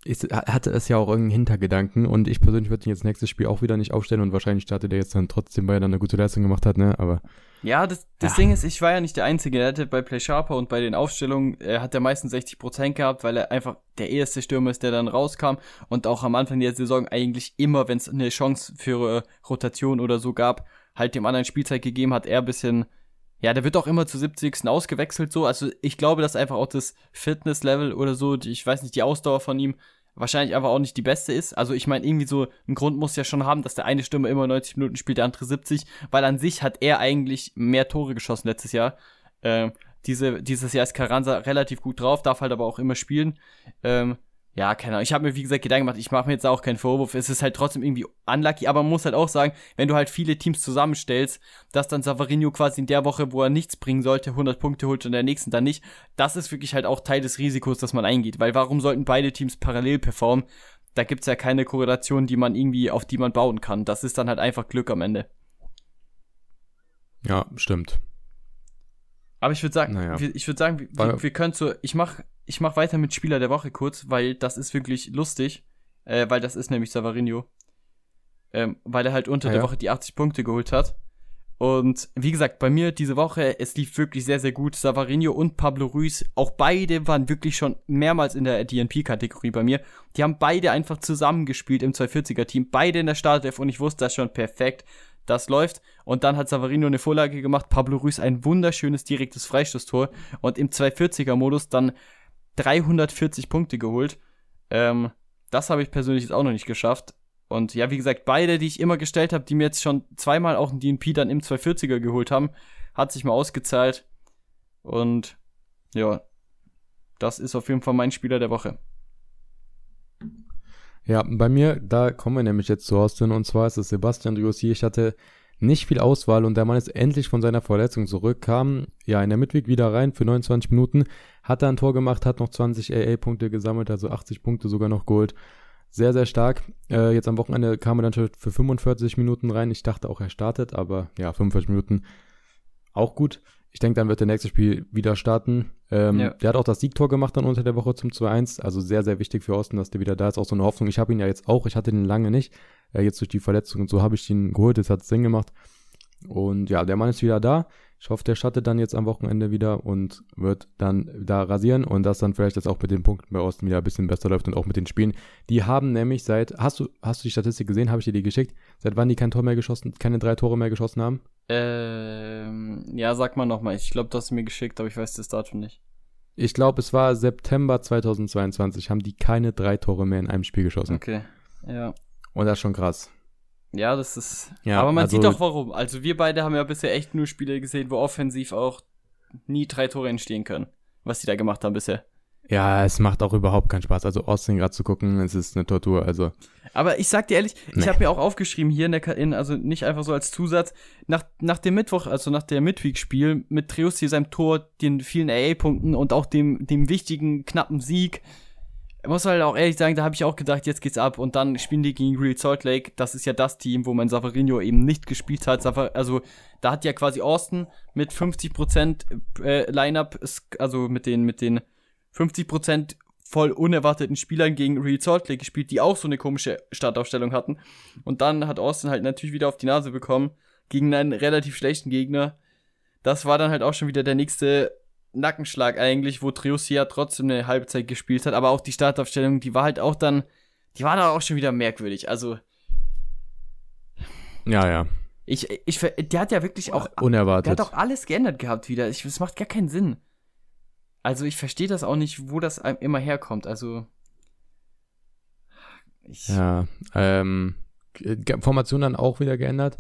ist, hatte es ja auch irgendeinen Hintergedanken und ich persönlich würde ihn jetzt nächstes Spiel auch wieder nicht aufstellen und wahrscheinlich startet er jetzt dann trotzdem, weil er dann eine gute Leistung gemacht hat, ne? Aber Ja, das, das Ja. Ding ist, ich war ja nicht der Einzige. Er hatte bei Play Sharper und bei den Aufstellungen, er hat er meistens 60% gehabt, weil er einfach der erste Stürmer ist, der dann rauskam und auch am Anfang der Saison eigentlich immer, wenn es eine Chance für äh, Rotation oder so gab, halt dem anderen Spielzeit gegeben hat, er ein bisschen, ja, der wird auch immer zu 70. ausgewechselt so. Also ich glaube, dass einfach auch das Fitness-Level oder so, ich weiß nicht, die Ausdauer von ihm wahrscheinlich einfach auch nicht die beste ist. Also ich meine, irgendwie so ein Grund muss ja schon haben, dass der eine Stürmer immer 90 Minuten spielt, der andere 70, weil an sich hat er eigentlich mehr Tore geschossen letztes Jahr. Ähm, diese, dieses Jahr ist Carranza relativ gut drauf, darf halt aber auch immer spielen. Ähm, ja, keine Ahnung. Ich habe mir, wie gesagt, Gedanken gemacht, ich mache mir jetzt auch keinen Vorwurf. Es ist halt trotzdem irgendwie unlucky, aber man muss halt auch sagen, wenn du halt viele Teams zusammenstellst, dass dann Savarino quasi in der Woche, wo er nichts bringen sollte, 100 Punkte holt und in der nächsten dann nicht, das ist wirklich halt auch Teil des Risikos, das man eingeht. Weil warum sollten beide Teams parallel performen? Da gibt's ja keine Korrelation, die man irgendwie, auf die man bauen kann. Das ist dann halt einfach Glück am Ende. ja, stimmt. Aber ich würde sagen, Naja. wir, ich würde sagen, wir, wir, wir können so, ich mach, ich mach weiter mit Spieler der Woche kurz, weil das ist wirklich lustig, äh, weil das ist nämlich Savarino, ähm, weil er halt unter Ah, der ja. Woche die 80 Punkte geholt hat. Und wie gesagt, bei mir diese Woche, es lief wirklich sehr, sehr gut. Savarino und Pablo Ruiz, auch beide waren wirklich schon mehrmals in der DNP-Kategorie bei mir. Die haben beide einfach zusammengespielt im 240er-Team, beide in der Startelf und ich wusste das schon perfekt. das läuft. Und dann hat Savarino eine Vorlage gemacht, Pablo Ruiz ein wunderschönes direktes Freistoßtor und im 240er-Modus dann 340 Punkte geholt. Ähm, das habe ich persönlich jetzt auch noch nicht geschafft. Und ja, wie gesagt, beide, die ich immer gestellt habe, die mir jetzt schon zweimal auch ein DNP dann im 240er geholt haben, hat sich mal ausgezahlt. Und ja, das ist auf jeden Fall mein Spieler der Woche. Ja, bei mir, da kommen wir nämlich jetzt zu Austin und zwar ist es Sebastian Driussi. Ich hatte nicht viel Auswahl und der Mann ist endlich von seiner Verletzung zurück, kam ja in der Midweek wieder rein für 29 Minuten, hat da ein Tor gemacht, hat noch 20 AA-Punkte gesammelt, also 80 Punkte sogar noch geholt. Sehr, sehr stark. Äh, jetzt am Wochenende kam er dann schon für 45 Minuten rein. Ich dachte auch, er startet, aber ja, 45 Minuten auch gut. Ich denke, dann wird der nächste Spiel wieder starten. Ähm, ja. Der hat auch das Siegtor gemacht dann unter der Woche zum 2-1. Also sehr, sehr wichtig für Osten, dass der wieder da ist. Auch so eine Hoffnung. Ich habe ihn ja jetzt auch. Ich hatte ihn lange nicht. Äh, jetzt durch die Verletzung und so habe ich ihn geholt. Jetzt hat es Sinn gemacht. Und ja, der Mann ist wieder da. Ich hoffe, der startet dann jetzt am Wochenende wieder und wird dann da rasieren und dass dann vielleicht das auch mit den Punkten bei Osten wieder ein bisschen besser läuft und auch mit den Spielen. Die haben nämlich seit, hast du, hast du die Statistik gesehen? Habe ich dir die geschickt? Seit wann die kein Tor mehr geschossen, keine drei Tore mehr geschossen haben? Ähm, ja, sag mal nochmal. Ich glaube, du hast mir geschickt, aber ich weiß das Datum nicht. Ich glaube, es war September 2022, haben die keine drei Tore mehr in einem Spiel geschossen. Okay, ja. Und das ist schon krass. Ja, das ist. Ja, aber man also, sieht doch warum. Also wir beide haben ja bisher echt nur Spiele gesehen, wo offensiv auch nie drei Tore entstehen können, was die da gemacht haben bisher. Ja, es macht auch überhaupt keinen Spaß. Also Austin gerade zu gucken, es ist eine Tortur. Also. Aber ich sag dir ehrlich, nee. ich habe mir auch aufgeschrieben hier in der in, also nicht einfach so als Zusatz, nach, nach dem Mittwoch, also nach der Midweek-Spiel mit Triusti seinem Tor, den vielen AA-Punkten und auch dem, dem wichtigen, knappen Sieg, muss halt auch ehrlich sagen, da habe ich auch gedacht, jetzt geht's ab. Und dann spielen die gegen Real Salt Lake. Das ist ja das Team, wo mein Savarino eben nicht gespielt hat. Also da hat ja quasi Austin mit 50% äh, Lineup, also mit den, mit den 50% voll unerwarteten Spielern gegen Real Salt Lake gespielt, die auch so eine komische Startaufstellung hatten. Und dann hat Austin halt natürlich wieder auf die Nase bekommen gegen einen relativ schlechten Gegner. Das war dann halt auch schon wieder der nächste Nackenschlag eigentlich, wo Triossi ja trotzdem eine Halbzeit gespielt hat, aber auch die Startaufstellung, die war halt auch dann, die war da auch schon wieder merkwürdig. Also. Ja, ja. Ich, ich, der hat ja wirklich auch. Unerwartet. Der hat auch alles geändert gehabt wieder. Ich, das macht gar keinen Sinn. Also ich verstehe das auch nicht, wo das immer herkommt. Also. Ich ja, ähm, Formation dann auch wieder geändert.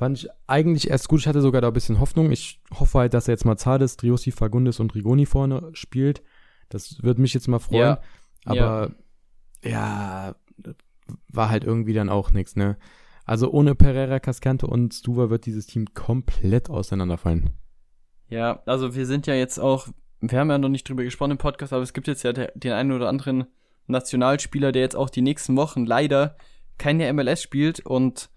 Fand ich eigentlich erst gut. Ich hatte sogar da ein bisschen Hoffnung. Ich hoffe halt, dass er jetzt mal Zades, Driosi, Fagundes und Rigoni vorne spielt. Das würde mich jetzt mal freuen. Ja. Aber ja. ja, war halt irgendwie dann auch nichts, ne? Also ohne Pereira, Cascante und Stuva wird dieses Team komplett auseinanderfallen. Ja, also wir sind ja jetzt auch, wir haben ja noch nicht drüber gesprochen im Podcast, aber es gibt jetzt ja den einen oder anderen Nationalspieler, der jetzt auch die nächsten Wochen leider keine MLS spielt und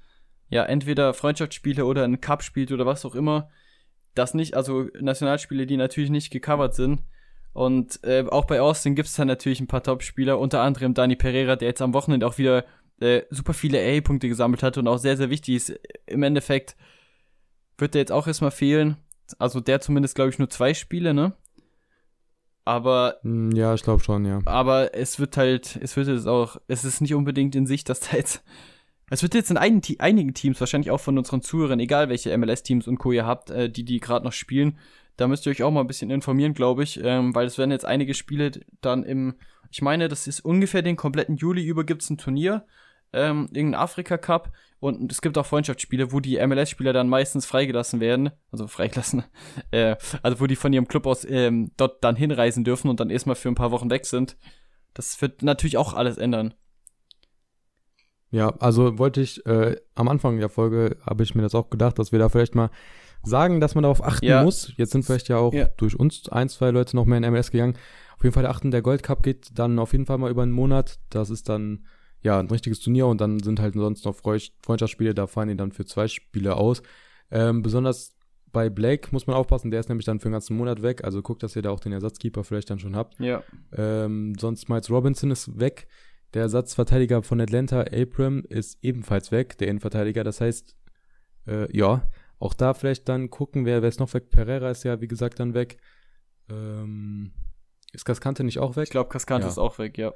ja, entweder Freundschaftsspiele oder ein Cup spielt oder was auch immer. Das nicht, also Nationalspiele, die natürlich nicht gecovert sind. Und äh, auch bei Austin gibt es dann natürlich ein paar Top-Spieler, unter anderem Dani Pereira, der jetzt am Wochenende auch wieder äh, super viele A-Punkte gesammelt hat und auch sehr, sehr wichtig ist. Im Endeffekt wird der jetzt auch erstmal fehlen. Also der zumindest, glaube ich, nur zwei Spiele, ne? Aber. Hm, ja, ich glaube schon, ja. Aber es wird halt, es wird jetzt auch, es ist nicht unbedingt in Sicht, dass da jetzt es wird jetzt in einigen Teams, wahrscheinlich auch von unseren Zuhörern, egal welche MLS-Teams und Co. ihr habt, äh, die die gerade noch spielen, da müsst ihr euch auch mal ein bisschen informieren, glaube ich, ähm, weil es werden jetzt einige Spiele dann im, ich meine, das ist ungefähr den kompletten Juli über gibt's ein Turnier, ähm, irgendein Afrika Cup und es gibt auch Freundschaftsspiele, wo die MLS-Spieler dann meistens freigelassen werden, also freigelassen, äh, also wo die von ihrem Club aus ähm, dort dann hinreisen dürfen und dann erstmal für ein paar Wochen weg sind. Das wird natürlich auch alles ändern. Ja, also wollte ich äh, am Anfang der Folge, habe ich mir das auch gedacht, dass wir da vielleicht mal sagen, dass man darauf achten ja. muss. Jetzt sind vielleicht ja auch ja. durch uns ein, zwei Leute noch mehr in MLS gegangen. Auf jeden Fall achten, der Gold Cup geht dann auf jeden Fall mal über einen Monat. Das ist dann ja ein richtiges Turnier und dann sind halt sonst noch Freundschaftsspiele, da fallen die dann für zwei Spiele aus. Ähm, besonders bei Blake muss man aufpassen, der ist nämlich dann für einen ganzen Monat weg. Also guckt, dass ihr da auch den Ersatzkeeper vielleicht dann schon habt. Ja. Ähm, sonst Miles Robinson ist weg. Der Ersatzverteidiger von Atlanta, Abram, ist ebenfalls weg, der Innenverteidiger. Das heißt, äh, ja, auch da vielleicht dann gucken, wer, wer ist noch weg. Pereira ist ja, wie gesagt, dann weg. Ähm, ist Cascante nicht auch weg? Ich glaube, Cascante ja. ist auch weg, ja.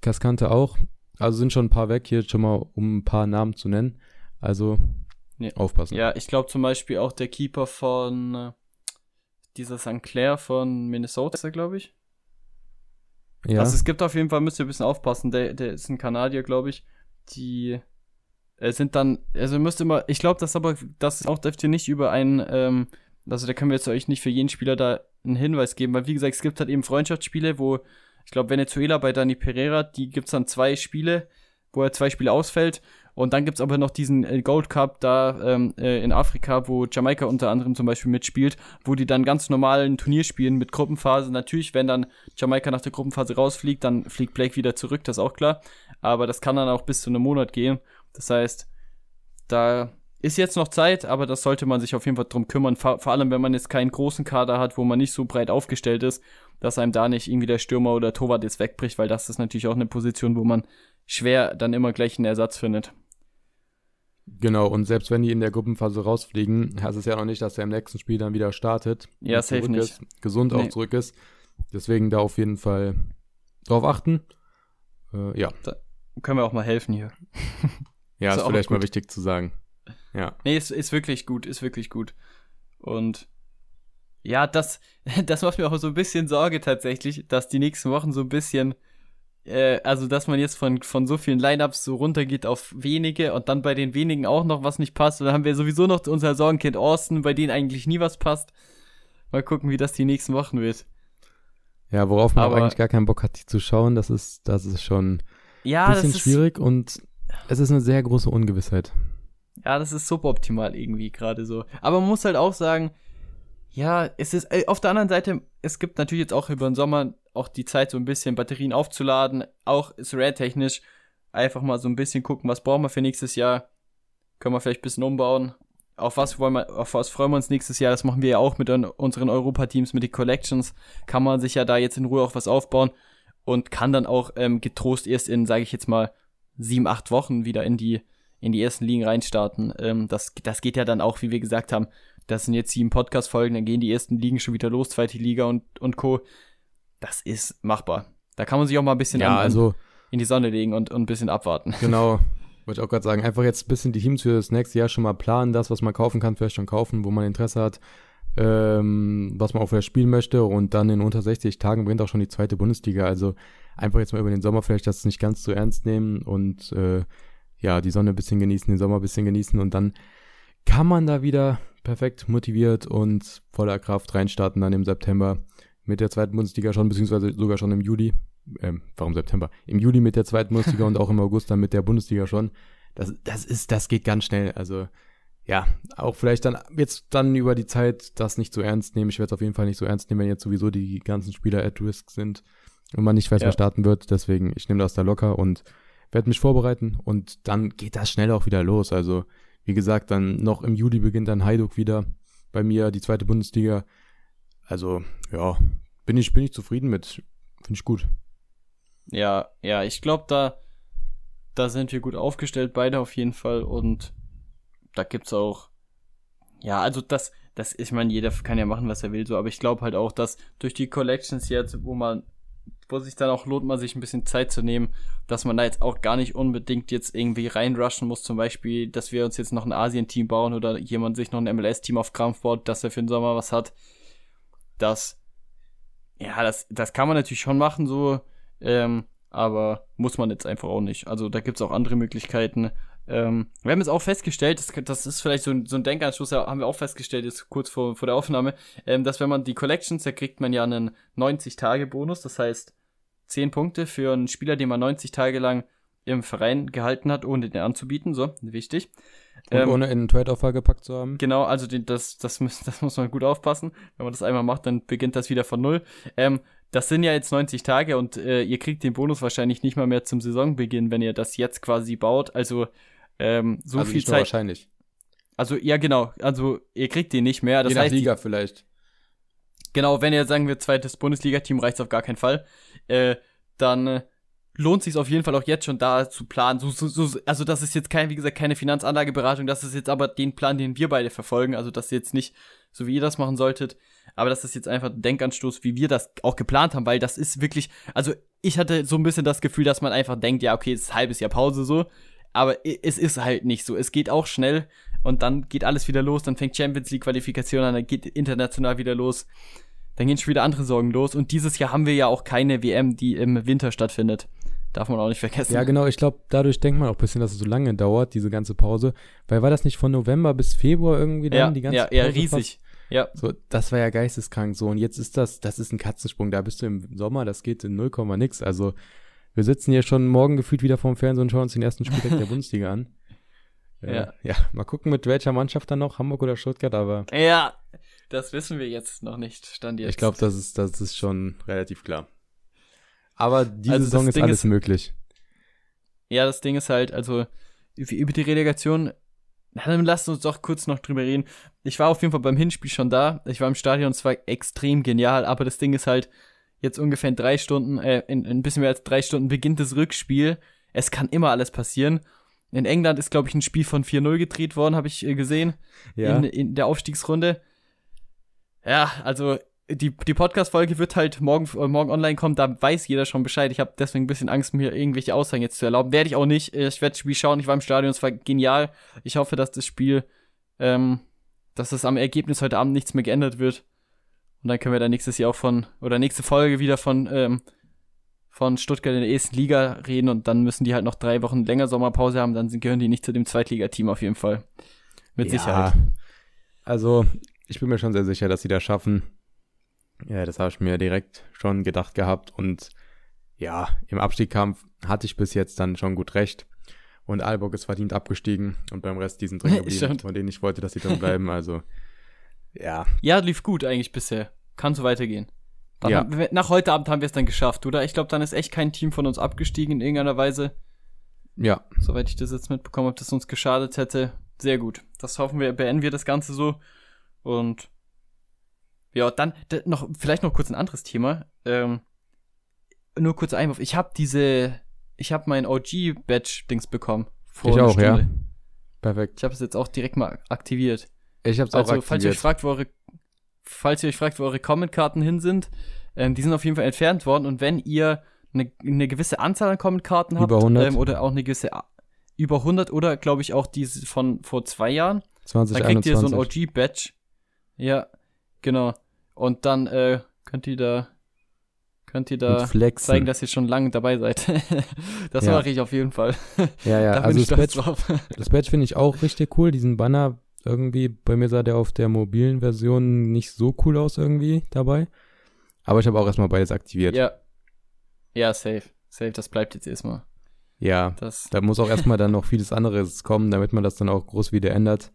Cascante auch. Also sind schon ein paar weg, hier schon mal, um ein paar Namen zu nennen. Also Ja. aufpassen. Ja, ich glaube zum Beispiel auch der Keeper von äh, dieser St. Clair von Minnesota, glaube ich. Ja. Also es gibt auf jeden Fall, müsst ihr ein bisschen aufpassen, der, der ist ein Kanadier, glaube ich. Die äh, sind dann, also ihr müsst immer, ich glaube, das aber, das auch dürft ihr nicht über einen, ähm, also da können wir jetzt euch nicht für jeden Spieler da einen Hinweis geben, weil wie gesagt, es gibt halt eben Freundschaftsspiele, wo, ich glaube, Venezuela bei Dani Pereira, die gibt's dann zwei Spiele, wo er zwei Spiele ausfällt. Und dann gibt's aber noch diesen äh, Gold Cup da ähm, äh, in Afrika, wo Jamaika unter anderem zum Beispiel mitspielt, wo die dann ganz normalen Turnier spielen mit Gruppenphase. Natürlich, wenn dann Jamaika nach der Gruppenphase rausfliegt, dann fliegt Blake wieder zurück, das ist auch klar. Aber das kann dann auch bis zu einem Monat gehen. Das heißt, da ist jetzt noch Zeit, aber das sollte man sich auf jeden Fall drum kümmern. Vor, vor allem, wenn man jetzt keinen großen Kader hat, wo man nicht so breit aufgestellt ist, dass einem da nicht irgendwie der Stürmer oder Torwart jetzt wegbricht, weil das ist natürlich auch eine Position, wo man schwer dann immer gleich einen Ersatz findet. Genau, und selbst wenn die in der Gruppenphase rausfliegen, heißt es ja noch nicht, dass er im nächsten Spiel dann wieder startet. Ja, safe nicht. Ist, gesund Nee. auch zurück ist. Deswegen da auf jeden Fall drauf achten. Äh, ja, Können wir auch mal helfen hier. ja, Ist ist, vielleicht mal wichtig zu sagen. Ja, Nee, ist, ist wirklich gut, ist wirklich gut. Und ja, das, das macht mir auch so ein bisschen Sorge tatsächlich, dass die nächsten Wochen so ein bisschen, äh, also dass man jetzt von, von so vielen Lineups so runtergeht auf wenige und dann bei den wenigen auch noch was nicht passt. Und dann haben wir sowieso noch unser Sorgenkind Austin, bei denen eigentlich nie was passt. Mal gucken, wie das die nächsten Wochen wird. ja worauf man eigentlich gar keinen Bock hat, die zu schauen, das ist, das ist schon Ja, ein das bisschen ist, schwierig und es ist eine sehr große Ungewissheit. Ja, das ist suboptimal irgendwie gerade so. Aber man muss halt auch sagen, ja, es ist äh, auf der anderen Seite, es gibt natürlich jetzt auch über den Sommer auch die Zeit, so ein bisschen Batterien aufzuladen, auch Rare-technisch. Einfach mal so ein bisschen gucken, was brauchen wir für nächstes Jahr. Können wir vielleicht ein bisschen umbauen. Auf was wollen wir, auf was freuen wir uns nächstes Jahr? Das machen wir ja auch mit un- unseren Europa-Teams, mit den Collections. Kann man sich ja da jetzt in Ruhe auch was aufbauen und kann dann auch ähm, getrost erst in, sage ich jetzt mal, sieben, acht Wochen wieder in die in die ersten Ligen reinstarten. Ähm, das, das geht ja dann auch, wie wir gesagt haben, das sind jetzt sieben Podcast-Folgen, dann gehen die ersten Ligen schon wieder los, zweite Liga und, und Co. Das ist machbar. Da kann man sich auch mal ein bisschen Ja, also in die Sonne legen und, und ein bisschen abwarten. Genau. Wollte ich auch gerade sagen, einfach jetzt ein bisschen die Teams für das nächste Jahr schon mal planen, das, was man kaufen kann, vielleicht schon kaufen, wo man Interesse hat, ähm, was man auch vielleicht spielen möchte und dann in unter 60 Tagen bringt auch schon die zweite Bundesliga. Also einfach jetzt mal über den Sommer vielleicht das nicht ganz so ernst nehmen und äh, ja, die Sonne ein bisschen genießen, den Sommer ein bisschen genießen und dann kann man da wieder perfekt motiviert und voller Kraft reinstarten dann im September mit der zweiten Bundesliga schon, beziehungsweise sogar schon im Juli. Ähm, warum September? Im Juli mit der zweiten Bundesliga und auch im August dann mit der Bundesliga schon. Das, das ist, das geht ganz schnell. Also, ja, auch vielleicht dann jetzt dann über die Zeit das nicht so ernst nehmen. Ich werde es auf jeden Fall nicht so ernst nehmen, wenn jetzt sowieso die ganzen Spieler at risk sind und man nicht weiß, Ja. wer starten wird. Deswegen, ich nehme das da locker und werde mich vorbereiten und dann geht das schnell auch wieder los. Also, wie gesagt, dann noch im Juli beginnt dann Heiduk wieder bei mir, die zweite Bundesliga. Also, ja, bin ich, bin ich zufrieden mit. Finde ich gut. Ja, ja, ich glaube, da, da sind wir gut aufgestellt, beide auf jeden Fall. Und da gibt's auch, ja, also das, das, ich meine, jeder kann ja machen, was er will, so, aber ich glaube halt auch, dass durch die Collections jetzt, wo man, wo sich dann auch lohnt, mal sich ein bisschen Zeit zu nehmen, dass man da jetzt auch gar nicht unbedingt jetzt irgendwie reinrushen muss, zum Beispiel, dass wir uns jetzt noch ein Asien-Team bauen oder jemand sich noch ein MLS-Team auf Krampf baut, dass er für den Sommer was hat. Das, ja, das, das kann man natürlich schon machen, so, ähm, aber muss man jetzt einfach auch nicht. Also da gibt's auch andere Möglichkeiten. Ähm, wir haben jetzt auch festgestellt, das, das ist vielleicht so ein, so ein Denkanschluss, haben wir auch festgestellt, jetzt kurz vor, vor der Aufnahme, ähm, dass wenn man die Collections, da kriegt man ja einen 90-Tage-Bonus, das heißt 10 Punkte für einen Spieler, den man 90 Tage lang im Verein gehalten hat, ohne den anzubieten, so, wichtig. Und Ähm, ohne in einen Trade-Offer gepackt zu haben. Genau, also den, das, das, muss, das muss man gut aufpassen. Wenn man das einmal macht, dann beginnt das wieder von null. Ähm, das sind ja jetzt 90 Tage und äh, ihr kriegt den Bonus wahrscheinlich nicht mal mehr zum Saisonbeginn, wenn ihr das jetzt quasi baut. Also ähm, so also viel Zeit. wahrscheinlich. Also ja, genau. Also ihr kriegt den nicht mehr. Das Je nach heißt, Liga vielleicht. Genau, wenn ihr sagen wir zweites Bundesliga-Team reicht's auf gar keinen Fall, äh, dann äh, lohnt sich auf jeden Fall auch jetzt schon da zu planen. So, so, so, also das ist jetzt kein, wie gesagt, keine Finanzanlageberatung, das ist jetzt aber den Plan, den wir beide verfolgen. Also das ist jetzt nicht so, wie ihr das machen solltet, aber das ist jetzt einfach ein Denkanstoß, wie wir das auch geplant haben, weil das ist wirklich, also ich hatte so ein bisschen das Gefühl, dass man einfach denkt, ja, okay, es ist ein halbes Jahr Pause so, Aber es ist halt nicht so. Es geht auch schnell und dann geht alles wieder los. Dann fängt Champions League Qualifikation an, dann geht international wieder los. Dann gehen schon wieder andere Sorgen los. Und dieses Jahr haben wir ja auch keine WM, die im Winter stattfindet. Darf man auch nicht vergessen. Ja, genau. Ich glaube, dadurch denkt man auch ein bisschen, dass es so lange dauert, diese ganze Pause. Weil war das nicht von November bis Februar irgendwie dann ja, die ganze ja, Pause? ja, riesig. Ja. So, das war ja geisteskrank so. Und jetzt ist das, das ist ein Katzensprung. Da bist du im Sommer, das geht in 0, nix. Also, wir sitzen hier schon morgen gefühlt wieder vorm Fernsehen und schauen uns den ersten Spieltag der Bundesliga an. Ja. ja, mal gucken, mit welcher Mannschaft dann noch, Hamburg oder Stuttgart, aber Ja, das wissen wir jetzt noch nicht. Stand jetzt. ich glaube, das ist, das ist schon relativ klar. Aber diese Also Saison ist Ding alles ist- möglich. Ja, das Ding ist halt, also über die Relegation, dann lasst uns doch kurz noch drüber reden. Ich war auf jeden Fall beim Hinspiel schon da. Ich war im Stadion, es war extrem genial, aber das Ding ist halt, jetzt ungefähr in drei Stunden, äh, in, in ein bisschen mehr als drei Stunden beginnt das Rückspiel. Es kann immer alles passieren. In England ist, glaube ich, ein Spiel von 4-0 gedreht worden, habe ich äh, gesehen. Ja, in, in der Aufstiegsrunde. Ja, also die, die Podcast-Folge wird halt morgen, äh, morgen online kommen, da weiß jeder schon Bescheid. Ich habe deswegen ein bisschen Angst, mir irgendwelche Aussagen jetzt zu erlauben. Werde ich auch nicht. Äh, Ich werde das Spiel schauen, ich war im Stadion, es war genial. Ich hoffe, dass das Spiel, ähm, dass es am Ergebnis heute Abend nichts mehr geändert wird. Und dann können wir dann nächstes Jahr auch von, oder nächste Folge wieder von, ähm, von Stuttgart in der ersten Liga reden und dann müssen die halt noch drei Wochen länger Sommerpause haben, dann gehören die nicht zu dem Zweitligateam auf jeden Fall. Mit Ja. Sicherheit. Also, ich bin mir schon sehr sicher, dass sie das schaffen. Ja, das habe ich mir direkt schon gedacht gehabt. Und ja, im Abstiegskampf hatte ich bis jetzt dann schon gut recht. Und Aalborg ist verdient abgestiegen und beim Rest die sind drin geblieben, von denen ich wollte, dass sie drin bleiben. Also, ja, Ja, lief gut eigentlich bisher. Kann so weitergehen. Dann Ja. haben nach heute Abend haben wir es dann geschafft, oder? Ich glaube, dann ist echt kein Team von uns abgestiegen in irgendeiner Weise. ja, Soweit ich das jetzt mitbekommen habe, dass uns geschadet hätte. Sehr gut. Das hoffen wir, beenden wir das Ganze so. Und ja, dann noch, vielleicht noch kurz ein anderes Thema. Ähm, nur kurz Einwurf. Ich habe diese, ich habe mein OG-Badge-Dings bekommen. Vor Ich auch, ja. Stunde. perfekt. Ich habe es jetzt auch direkt mal aktiviert. Ich habe es auch Also, falls ihr euch aktiviert. fragt, wo eure, falls ihr euch fragt, wo eure Comment-Karten hin sind, ähm, die sind auf jeden Fall entfernt worden. Und wenn ihr eine, eine gewisse Anzahl an Comment-Karten habt, Über 100. Ähm, oder auch eine gewisse, A- über 100 oder, glaube ich, auch diese von vor zwei Jahren, 2021. dann kriegt ihr so ein OG-Badge. Ja, genau. Und dann äh, könnt ihr da, könnt ihr da zeigen, dass ihr schon lange dabei seid. das Ja. mache ich auf jeden Fall. ja, ja, da bin also ich das Badge, das Badge finde ich auch richtig cool. Diesen Banner irgendwie, bei mir sah der auf der mobilen Version nicht so cool aus irgendwie dabei. Aber ich habe auch erstmal beides aktiviert. ja. Ja, safe. Safe, das bleibt jetzt erstmal. ja Das, Da muss auch erstmal dann noch vieles anderes kommen, damit man das dann auch groß wieder ändert.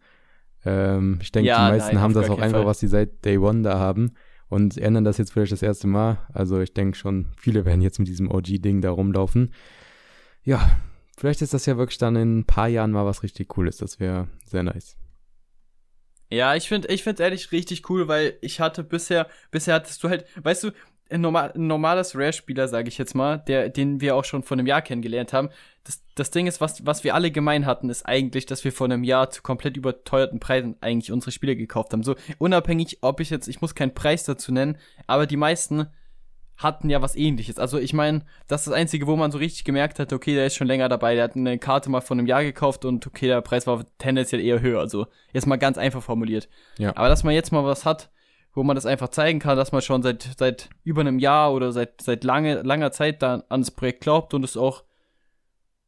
Ähm, ich denke, Ja, die meisten nein, haben das auch einfach, Fall. was sie seit Day One da haben und ändern das jetzt vielleicht das erste Mal. Also ich denke schon, viele werden jetzt mit diesem OG-Ding da rumlaufen. Ja, vielleicht ist das ja wirklich dann in ein paar Jahren mal was richtig Cooles. Das wäre sehr nice. Ja, ich finde, ich finde ehrlich richtig cool, weil ich hatte bisher, bisher hattest du halt, weißt du, ein, normal, ein normales Rare-Spieler, sage ich jetzt mal, der, den wir auch schon vor einem Jahr kennengelernt haben. Das, das Ding ist, was, was wir alle gemein hatten, ist eigentlich, dass wir vor einem Jahr zu komplett überteuerten Preisen eigentlich unsere Spiele gekauft haben. So unabhängig, ob ich jetzt, ich muss keinen Preis dazu nennen, aber die meisten hatten ja was ähnliches. Also ich meine, das ist das Einzige, wo man so richtig gemerkt hat, okay, der ist schon länger dabei, der hat eine Karte mal vor einem Jahr gekauft und okay, der Preis war tendenziell eher höher. Also jetzt mal ganz einfach formuliert. Ja. Aber dass man jetzt mal was hat, wo man das einfach zeigen kann, dass man schon seit, seit über einem Jahr oder seit, seit lange, langer Zeit da an das Projekt glaubt und es auch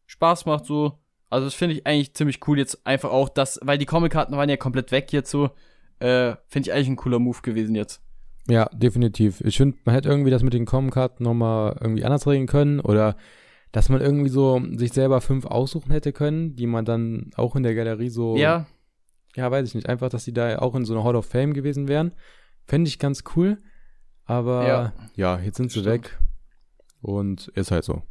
Spaß macht, so. Also das finde ich eigentlich ziemlich cool jetzt einfach auch, dass, weil die Comic-Karten waren ja komplett weg jetzt so, äh, finde ich eigentlich ein cooler Move gewesen jetzt. Ja, definitiv. Ich finde, man hätte irgendwie das mit den Com-Karten nochmal irgendwie anders regeln können oder dass man irgendwie so sich selber fünf aussuchen hätte können, die man dann auch in der Galerie so Ja, ja, weiß ich nicht, einfach, dass die da auch in so einer Hall of Fame gewesen wären. Fände ich ganz cool. Aber Ja. ja, jetzt sind sie Stimmt. weg. Und ist halt so.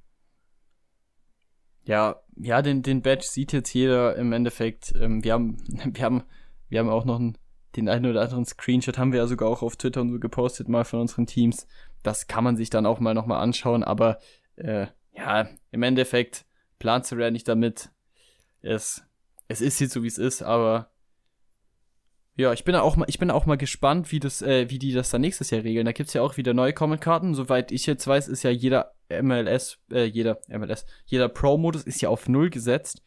Ja, ja, den, den Badge sieht jetzt jeder im Endeffekt. Ähm, wir haben, wir haben, wir haben auch noch einen, den einen oder anderen Screenshot haben wir ja sogar auch auf Twitter und so gepostet mal von unseren Teams. Das kann man sich dann auch mal nochmal anschauen, aber äh, ja, im Endeffekt plant Rare nicht damit. Es, es ist jetzt so wie es ist, aber ja, ich bin auch mal, ich bin auch mal gespannt, wie das, äh, wie die das dann nächstes Jahr regeln. Da gibt's ja auch wieder neue Comment-Karten. Soweit ich jetzt weiß, ist ja jeder MLS, äh, jeder MLS, jeder Pro-Modus ist ja auf null gesetzt.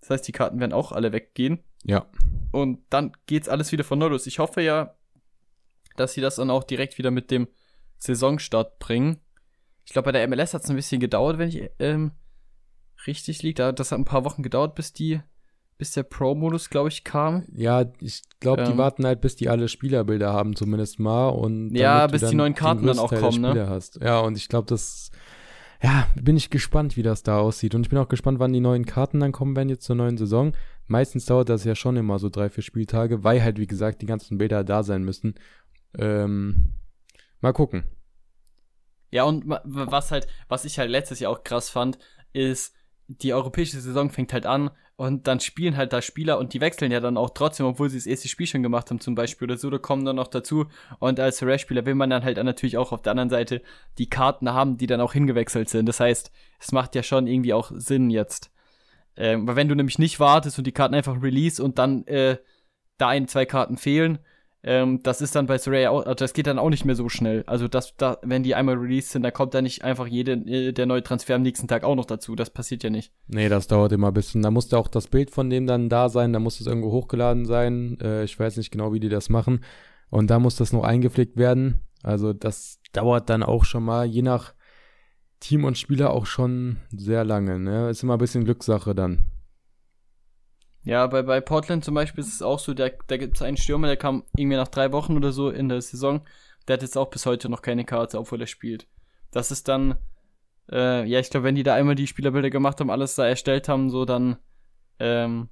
Das heißt, die Karten werden auch alle weggehen. Ja. Und dann geht's alles wieder von neu los. Ich hoffe ja, dass sie das dann auch direkt wieder mit dem Saisonstart bringen. Ich glaube, bei der MLS hat es ein bisschen gedauert, wenn ich ähm, richtig liege. Das hat ein paar Wochen gedauert, bis die, bis der Pro-Modus, glaube ich, kam. Ja, ich glaube, die Ähm. warten halt, bis die alle Spielerbilder haben, zumindest mal. Und Ja, bis die neuen Karten dann auch kommen, ne? Hast. Ja, und ich glaube, das, ja, bin ich gespannt, wie das da aussieht. Und ich bin auch gespannt, wann die neuen Karten dann kommen werden jetzt zur neuen Saison. Meistens dauert das ja schon immer so drei, vier Spieltage, weil halt, wie gesagt, die ganzen Bilder da sein müssen. Ähm, mal gucken. Ja, und was halt, was ich halt letztes Jahr auch krass fand, ist, die europäische Saison fängt halt an und dann spielen halt da Spieler und die wechseln ja dann auch trotzdem, obwohl sie das erste Spiel schon gemacht haben zum Beispiel oder so, da kommen dann noch dazu und als Harass-Spieler will man dann halt natürlich auch auf der anderen Seite die Karten haben, die dann auch hingewechselt sind. Das heißt, es macht ja schon irgendwie auch Sinn jetzt. Ähm, weil wenn du nämlich nicht wartest und die Karten einfach release und dann äh, da ein, zwei Karten fehlen, ähm, das ist dann bei Soraya auch, also das geht dann auch nicht mehr so schnell. Also das, da, wenn die einmal released sind, dann kommt da nicht einfach jede, äh, der neue Transfer am nächsten Tag auch noch dazu. Das passiert ja nicht. Nee, das dauert immer ein bisschen. Da musste auch das Bild von dem dann da sein, da muss es irgendwo hochgeladen sein. Äh, ich weiß nicht genau, wie die das machen. Und da muss das noch eingepflegt werden. Also das dauert dann auch schon mal, je nach Team und Spieler auch schon sehr lange. Ne? Ist immer ein bisschen Glückssache dann. Ja, bei, bei Portland zum Beispiel ist es auch so, der, da gibt es einen Stürmer, der kam irgendwie nach drei Wochen oder so in der Saison. Der hat jetzt auch bis heute noch keine Karte, obwohl er spielt. Das ist dann, äh, ja, ich glaube, wenn die da einmal die Spielerbilder gemacht haben, alles da erstellt haben, so dann, ähm,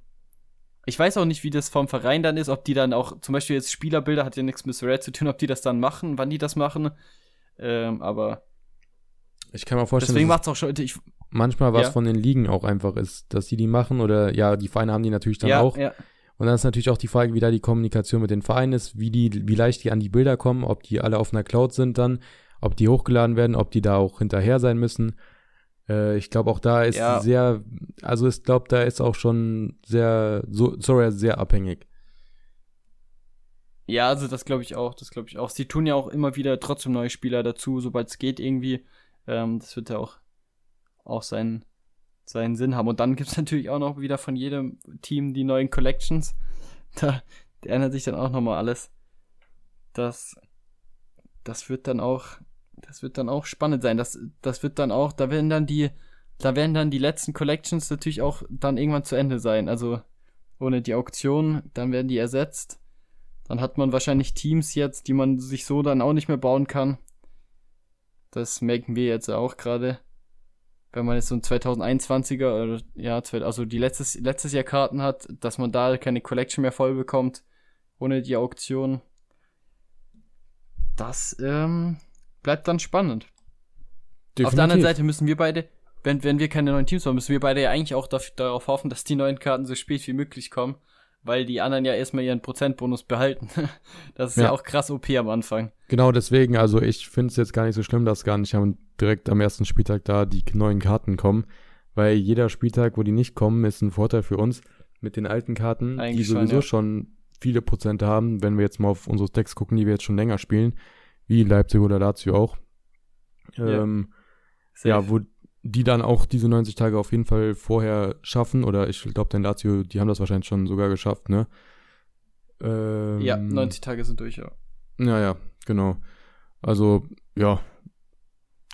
ich weiß auch nicht, wie das vom Verein dann ist, ob die dann auch, zum Beispiel jetzt Spielerbilder hat ja nichts mit Red zu tun, ob die das dann machen, wann die das machen. Ähm, aber Ich kann mir vorstellen, deswegen dass macht's auch schon, ich, es manchmal was Ja. von den Ligen auch einfach ist, dass die die machen oder ja, die Vereine haben die natürlich dann ja, auch. ja, Und dann ist natürlich auch die Frage, wie da die Kommunikation mit den Vereinen ist, wie die, wie leicht die an die Bilder kommen, ob die alle auf einer Cloud sind dann, ob die hochgeladen werden, ob die da auch hinterher sein müssen. Äh, ich glaube auch da ist sehr, also ich glaube, da ist auch schon sehr, so, sorry, sehr abhängig. Ja, also das glaube ich auch, das glaube ich auch. Sie tun ja auch immer wieder trotzdem neue Spieler dazu, sobald es geht irgendwie. Ähm, das wird ja auch, auch seinen, seinen Sinn haben. Und dann gibt's natürlich auch noch wieder von jedem Team die neuen Collections. Da, da ändert sich dann auch nochmal alles. Das, das wird dann auch, das wird dann auch spannend sein. Das, das wird dann auch, da werden dann die, da werden dann die letzten Collections natürlich auch dann irgendwann zu Ende sein. Also ohne die Auktion, dann werden die ersetzt. Dann hat man wahrscheinlich Teams jetzt, die man sich so dann auch nicht mehr bauen kann. Das merken wir jetzt auch gerade. Wenn man jetzt so ein 2021er, oder, ja, zwei- also die letztes, letztes Jahr Karten hat, dass man da keine Collection mehr voll bekommt, ohne die Auktion. Das ähm, bleibt dann spannend. Auf der anderen Seite müssen wir beide, wenn, wenn wir keine neuen Teams haben, müssen wir beide ja eigentlich auch darauf hoffen, dass die neuen Karten so spät wie möglich kommen, weil die anderen ja erstmal ihren Prozentbonus behalten. Das ist ja, Ja. auch krass OP am Anfang. Genau deswegen, also ich finde es jetzt gar nicht so schlimm, dass gar nicht am, direkt am ersten Spieltag da die neuen Karten kommen, weil jeder Spieltag, wo die nicht kommen, ist ein Vorteil für uns mit den alten Karten, die Eigentlich schon, sowieso ja. schon viele Prozente haben, wenn wir jetzt mal auf unsere Decks gucken, die wir jetzt schon länger spielen, wie Leipzig oder Lazio auch. Ja. Ähm, Safe. ja, wo die dann auch diese 90 Tage auf jeden Fall vorher schaffen, oder ich glaube, dein Lazio, die haben das wahrscheinlich schon sogar geschafft, ne? Ähm, ja, 90 Tage sind durch, ja. ja, ja, genau. Also, ja,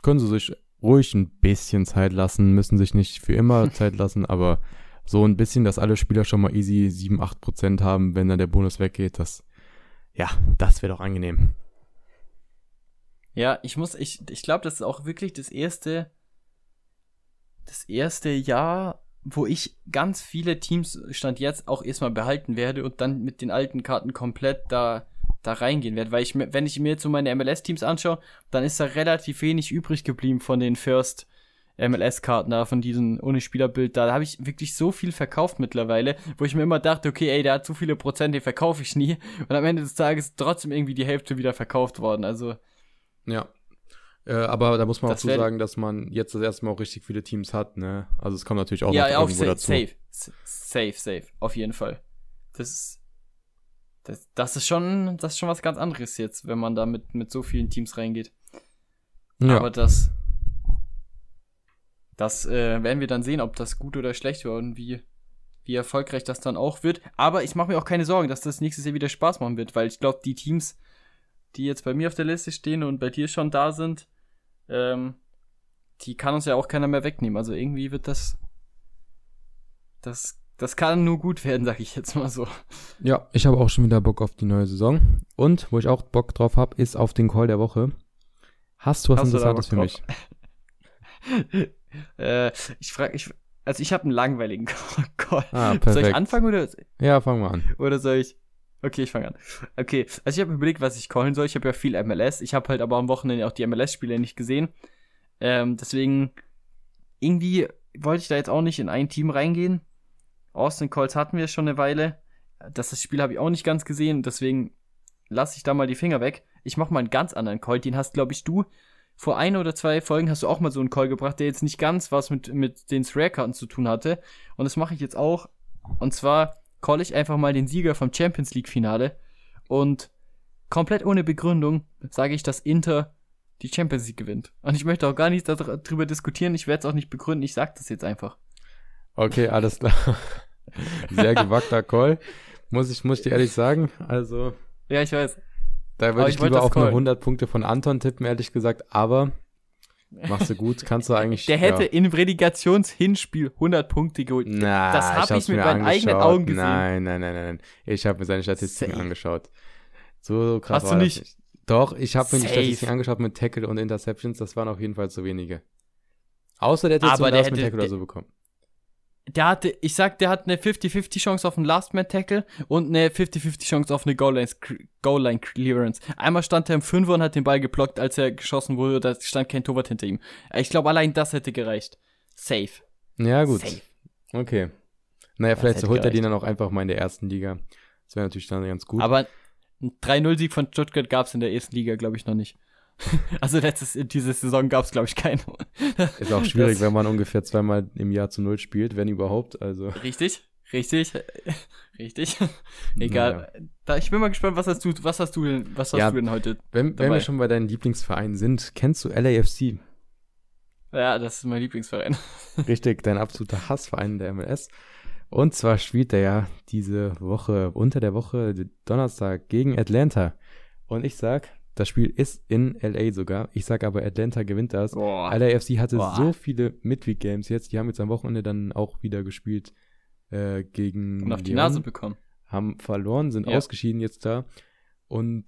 können sie sich ruhig ein bisschen Zeit lassen, müssen sich nicht für immer Zeit lassen, aber so ein bisschen, dass alle Spieler schon mal easy 7, 8 Prozent haben, wenn dann der Bonus weggeht, das, ja, das wäre doch angenehm. Ja, ich muss, ich, ich glaube, das ist auch wirklich das erste, das erste Jahr, wo ich ganz viele Teams stand jetzt auch erstmal behalten werde und dann mit den alten Karten komplett da, da reingehen werde. Weil ich, wenn ich mir jetzt so meine MLS-Teams anschaue, dann ist da relativ wenig übrig geblieben von den First MLS-Karten da, von diesen ohne Spielerbild da. Da habe ich wirklich so viel verkauft mittlerweile, wo ich mir immer dachte, okay, ey, der hat so viele Prozent, den verkaufe ich nie. Und am Ende des Tages trotzdem irgendwie die Hälfte wieder verkauft worden. Also, Ja. Äh, aber da muss man auch zu sagen, dass man jetzt das erste Mal auch richtig viele Teams hat, ne? Also es kommt natürlich auch ja, noch ja, auf irgendwo safe, dazu. safe, safe, safe, auf jeden Fall. Das ist, das, das ist schon, das ist schon was ganz anderes jetzt, wenn man da mit, mit so vielen Teams reingeht. Ja. Aber das, das äh, werden wir dann sehen, ob das gut oder schlecht war und wie, wie erfolgreich das dann auch wird. Aber ich mache mir auch keine Sorgen, dass das nächstes Jahr wieder Spaß machen wird, weil ich glaube, die Teams, die jetzt bei mir auf der Liste stehen und bei dir schon da sind, ähm, die kann uns ja auch keiner mehr wegnehmen. Also irgendwie wird das, das, das kann nur gut werden, sag ich jetzt mal so. Ja, ich habe auch schon wieder Bock auf die neue Saison. Und wo ich auch Bock drauf habe, ist auf den Call der Woche. Hast du was Hast Interessantes für mich? äh, ich frage, ich, also ich habe einen langweiligen Call. Ah, Soll ich perfekt. anfangen oder, Ja, fangen wir an. oder soll ich? Okay, ich fange an. Okay, also ich habe überlegt, was ich callen soll. Ich habe ja viel MLS. Ich habe halt aber am Wochenende auch die MLS-Spiele nicht gesehen. Ähm, deswegen, irgendwie wollte ich da jetzt auch nicht in ein Team reingehen. Austin Colts hatten wir schon eine Weile. Das, das Spiel habe ich auch nicht ganz gesehen. Deswegen lasse ich da mal die Finger weg. Ich mache mal einen ganz anderen Call. Den hast, glaube ich, du vor ein oder zwei Folgen hast du auch mal so einen Call gebracht, der jetzt nicht ganz was mit, mit den Rare-Karten zu tun hatte. Und das mache ich jetzt auch. Und zwar call ich einfach mal den Sieger vom Champions League-Finale. Und komplett ohne Begründung sage ich, dass Inter die Champions League gewinnt. Und ich möchte auch gar nicht dar- darüber diskutieren. Ich werde es auch nicht begründen. Ich sage das jetzt einfach. Okay, alles klar. Sehr gewagter Call. Muss ich, muss ich dir ehrlich sagen. Also, Ja, ich weiß. da würde ich ich lieber auf eine callen. 100 Punkte von Anton tippen, ehrlich gesagt. Aber, machst du gut. Kannst du eigentlich. Der hätte ja. im Relegationshinspiel 100 Punkte geholt. Na, Das hab ich hab's mit meinen eigenen. Augen gesehen. Nein, nein, nein, nein, nein. Ich habe mir seine Statistiken Safe. angeschaut. So krass Hast du das nicht? Doch, ich habe mir die. Statistiken angeschaut mit Tackle und Interceptions. Das waren auf jeden Fall zu wenige. Außer der hätte jetzt so hätte- Tackle oder der- so bekommen. Der hatte, ich sag, der hat eine 50-50 Chance auf einen Last-Man-Tackle und eine 50-50 Chance auf eine Goal-Line- Goal-Line-Clearance. Einmal stand er im Fünfer und hat den Ball geblockt, als er geschossen wurde, da stand kein Torwart hinter ihm. Ich glaube, allein das hätte gereicht. Safe. Ja, gut. Safe. Okay. Naja, vielleicht hätte holt er gereicht. den dann auch einfach mal in der ersten Liga. Das wäre natürlich dann ganz gut. Aber ein 3-0-Sieg von Stuttgart gab's in der ersten Liga, glaube ich, noch nicht. also letztes, diese Saison gab's, glaube ich, keinen. ist auch schwierig, Das- wenn man ungefähr zweimal im Jahr zu Null spielt, wenn überhaupt. Also, Richtig, richtig, richtig. Egal. Da, ich bin mal gespannt, was hast du, was hast du denn, was hast Ja. du denn heute? wenn, wenn wir schon bei deinen Lieblingsvereinen sind, kennst du LAFC? Ja, das ist mein Lieblingsverein. Richtig, dein absoluter Hassverein der MLS. Und zwar spielt er ja diese Woche, unter der Woche, Donnerstag gegen Atlanta. Und ich sag, das Spiel ist in LA sogar. Ich sag aber, Atlanta gewinnt das. Boah. LAFC hatte Boah. so viele Midweek-Games jetzt. Die haben jetzt am Wochenende dann auch wieder gespielt äh, gegen Und auf die Lyon, Nase bekommen. haben verloren, sind Ja. ausgeschieden jetzt da. Und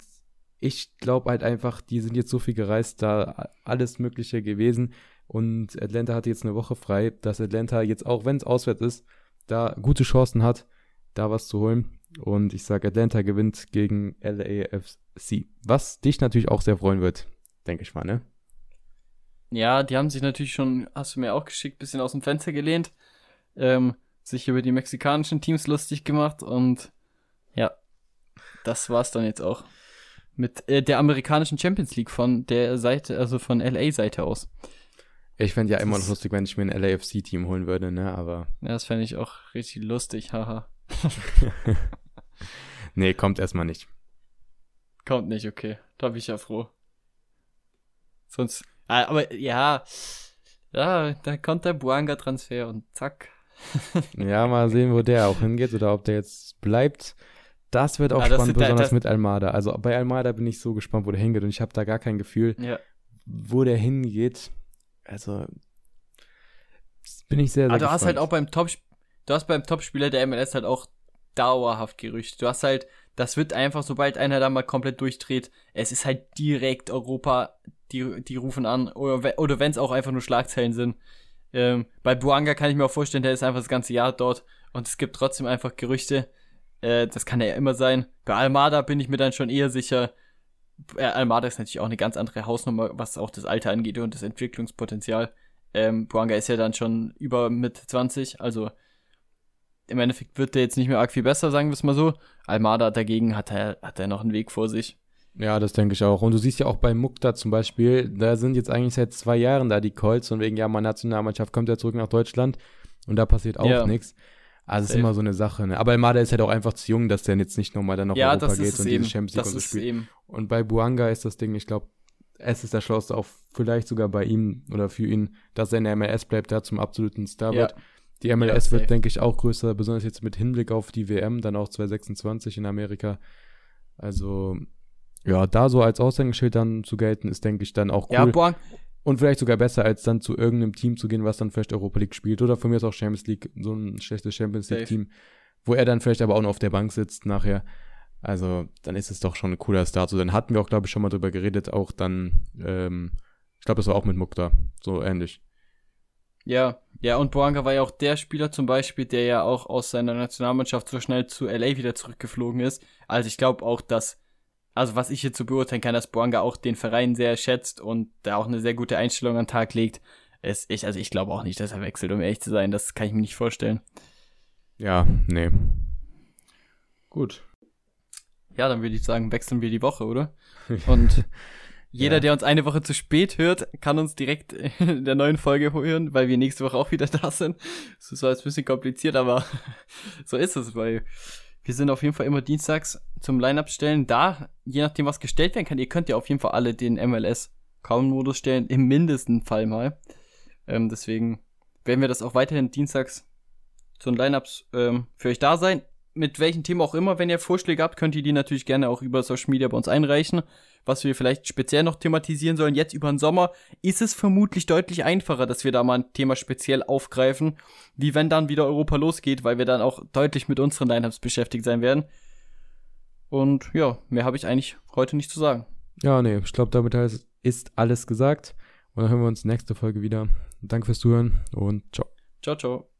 ich glaube halt einfach, die sind jetzt so viel gereist, da alles Mögliche gewesen. Und Atlanta hatte jetzt eine Woche frei, dass Atlanta jetzt auch, wenn es auswärts ist, da gute Chancen hat, da was zu holen. Und ich sage, Atlanta gewinnt gegen LAFC. Was dich natürlich auch sehr freuen wird, denke ich mal, ne? Ja, die haben sich natürlich schon, hast du mir auch geschickt, bisschen aus dem Fenster gelehnt, ähm, sich über die mexikanischen Teams lustig gemacht und ja, das war's dann jetzt auch. Mit äh, der amerikanischen Champions League von der Seite, also von LA-Seite aus. Ich fände ja immer noch Das- lustig, wenn ich mir ein LAFC-Team holen würde, ne? Aber Ja, das fände ich auch richtig lustig, haha. nee, kommt erstmal nicht. Kommt nicht, okay. Da bin ich ja froh. Sonst, ah, aber ja, ja, da kommt der Buanga-Transfer und zack. Ja, mal sehen, wo der auch hingeht oder ob der jetzt bleibt. Das wird auch Ah, das spannend, sind da- besonders das- mit Almada. Also bei Almada bin ich so gespannt, wo der hingeht und ich habe da gar kein Gefühl, Ja. wo der hingeht. Also bin ich sehr, sehr Aber du hast halt gespannt. auch beim Top, du hast beim Topspieler der MLS halt auch dauerhaft Gerüchte. Du hast halt, das wird einfach, sobald einer da mal komplett durchdreht, es ist halt direkt Europa, die, die rufen an, oder, oder wenn es auch einfach nur Schlagzeilen sind. Ähm, bei Buanga kann ich mir auch vorstellen, der ist einfach das ganze Jahr dort und es gibt trotzdem einfach Gerüchte. Äh, das kann ja immer sein. Bei Almada bin ich mir dann schon eher sicher. Äh, Almada ist natürlich auch eine ganz andere Hausnummer, was auch das Alter angeht und das Entwicklungspotenzial. Ähm, Buanga ist ja dann schon über mit 20, also im Endeffekt wird der jetzt nicht mehr arg viel besser, sagen wir es mal so. Almada dagegen hat er, hat er noch einen Weg vor sich. Ja, das denke ich auch. Und du siehst ja auch bei Mukta zum Beispiel, da sind jetzt eigentlich seit zwei Jahren da die Colts und wegen ja, meine Nationalmannschaft kommt ja zurück nach Deutschland und da passiert auch Ja. nichts. Also es ist immer so eine Sache. Ne? Aber Almada ist halt auch einfach zu jung, dass der jetzt nicht nochmal dann nach ja, Europa geht und eben. diese Champions League Das und so spielt. eben. Und bei Buanga ist das Ding, ich glaube, es ist der Schlauste auch vielleicht sogar bei ihm oder für ihn, dass er in der MLS bleibt, der zum absoluten Star Ja. wird. Die MLS Ja, wird, denke ich, auch größer, besonders jetzt mit Hinblick auf die WM, dann auch 2026 in Amerika. Also, ja, da so als Aushängeschild dann zu gelten, ist, denke ich, dann auch cool. Ja, Boang, Und vielleicht sogar besser, als dann zu irgendeinem Team zu gehen, was dann vielleicht Europa League spielt. Oder von mir ist auch Champions League, so ein schlechtes Champions. League-Team, wo er dann vielleicht aber auch noch auf der Bank sitzt nachher. Also, dann ist es doch schon ein cooler Start. So, dann hatten wir auch, glaube ich, schon mal drüber geredet, auch dann, ähm, ich glaube, das war auch mit Mukta, so ähnlich. Ja, ja, und Boanga war ja auch der Spieler zum Beispiel, der ja auch aus seiner Nationalmannschaft so schnell zu LA wieder zurückgeflogen ist. Also ich glaube auch, dass, also was ich jetzt so beurteilen kann, dass Boanga auch den Verein sehr schätzt und da auch eine sehr gute Einstellung an den Tag legt. Ist ich, also ich glaube auch nicht, dass er wechselt, um ehrlich zu sein. Das kann ich mir nicht vorstellen. Ja, nee. Gut. Ja, dann würde ich sagen, wechseln wir die Woche, oder? Und jeder, Ja. der uns eine Woche zu spät hört, kann uns direkt in der neuen Folge hören, weil wir nächste Woche auch wieder da sind. Das ist zwar jetzt ein bisschen kompliziert, aber so ist es, weil wir sind auf jeden Fall immer dienstags zum Line-Up stellen. Da, je nachdem, was gestellt werden kann, ihr könnt ja auf jeden Fall alle den MLS Count-Modus stellen, im mindesten Fall mal. Ähm, deswegen werden wir das auch weiterhin dienstags zu den Lineups ähm, für euch da sein. Mit welchen Themen auch immer, wenn ihr Vorschläge habt, könnt ihr die natürlich gerne auch über Social Media bei uns einreichen. Was wir vielleicht speziell noch thematisieren sollen. Jetzt über den Sommer ist es vermutlich deutlich einfacher, dass wir da mal ein Thema speziell aufgreifen, wie wenn dann wieder Europa losgeht, weil wir dann auch deutlich mit unseren Lineups beschäftigt sein werden. Und ja, mehr habe ich eigentlich heute nicht zu sagen. Ja, nee, ich glaube, damit ist alles gesagt. Und dann hören wir uns nächste Folge wieder. Danke fürs Zuhören und ciao. Ciao, ciao.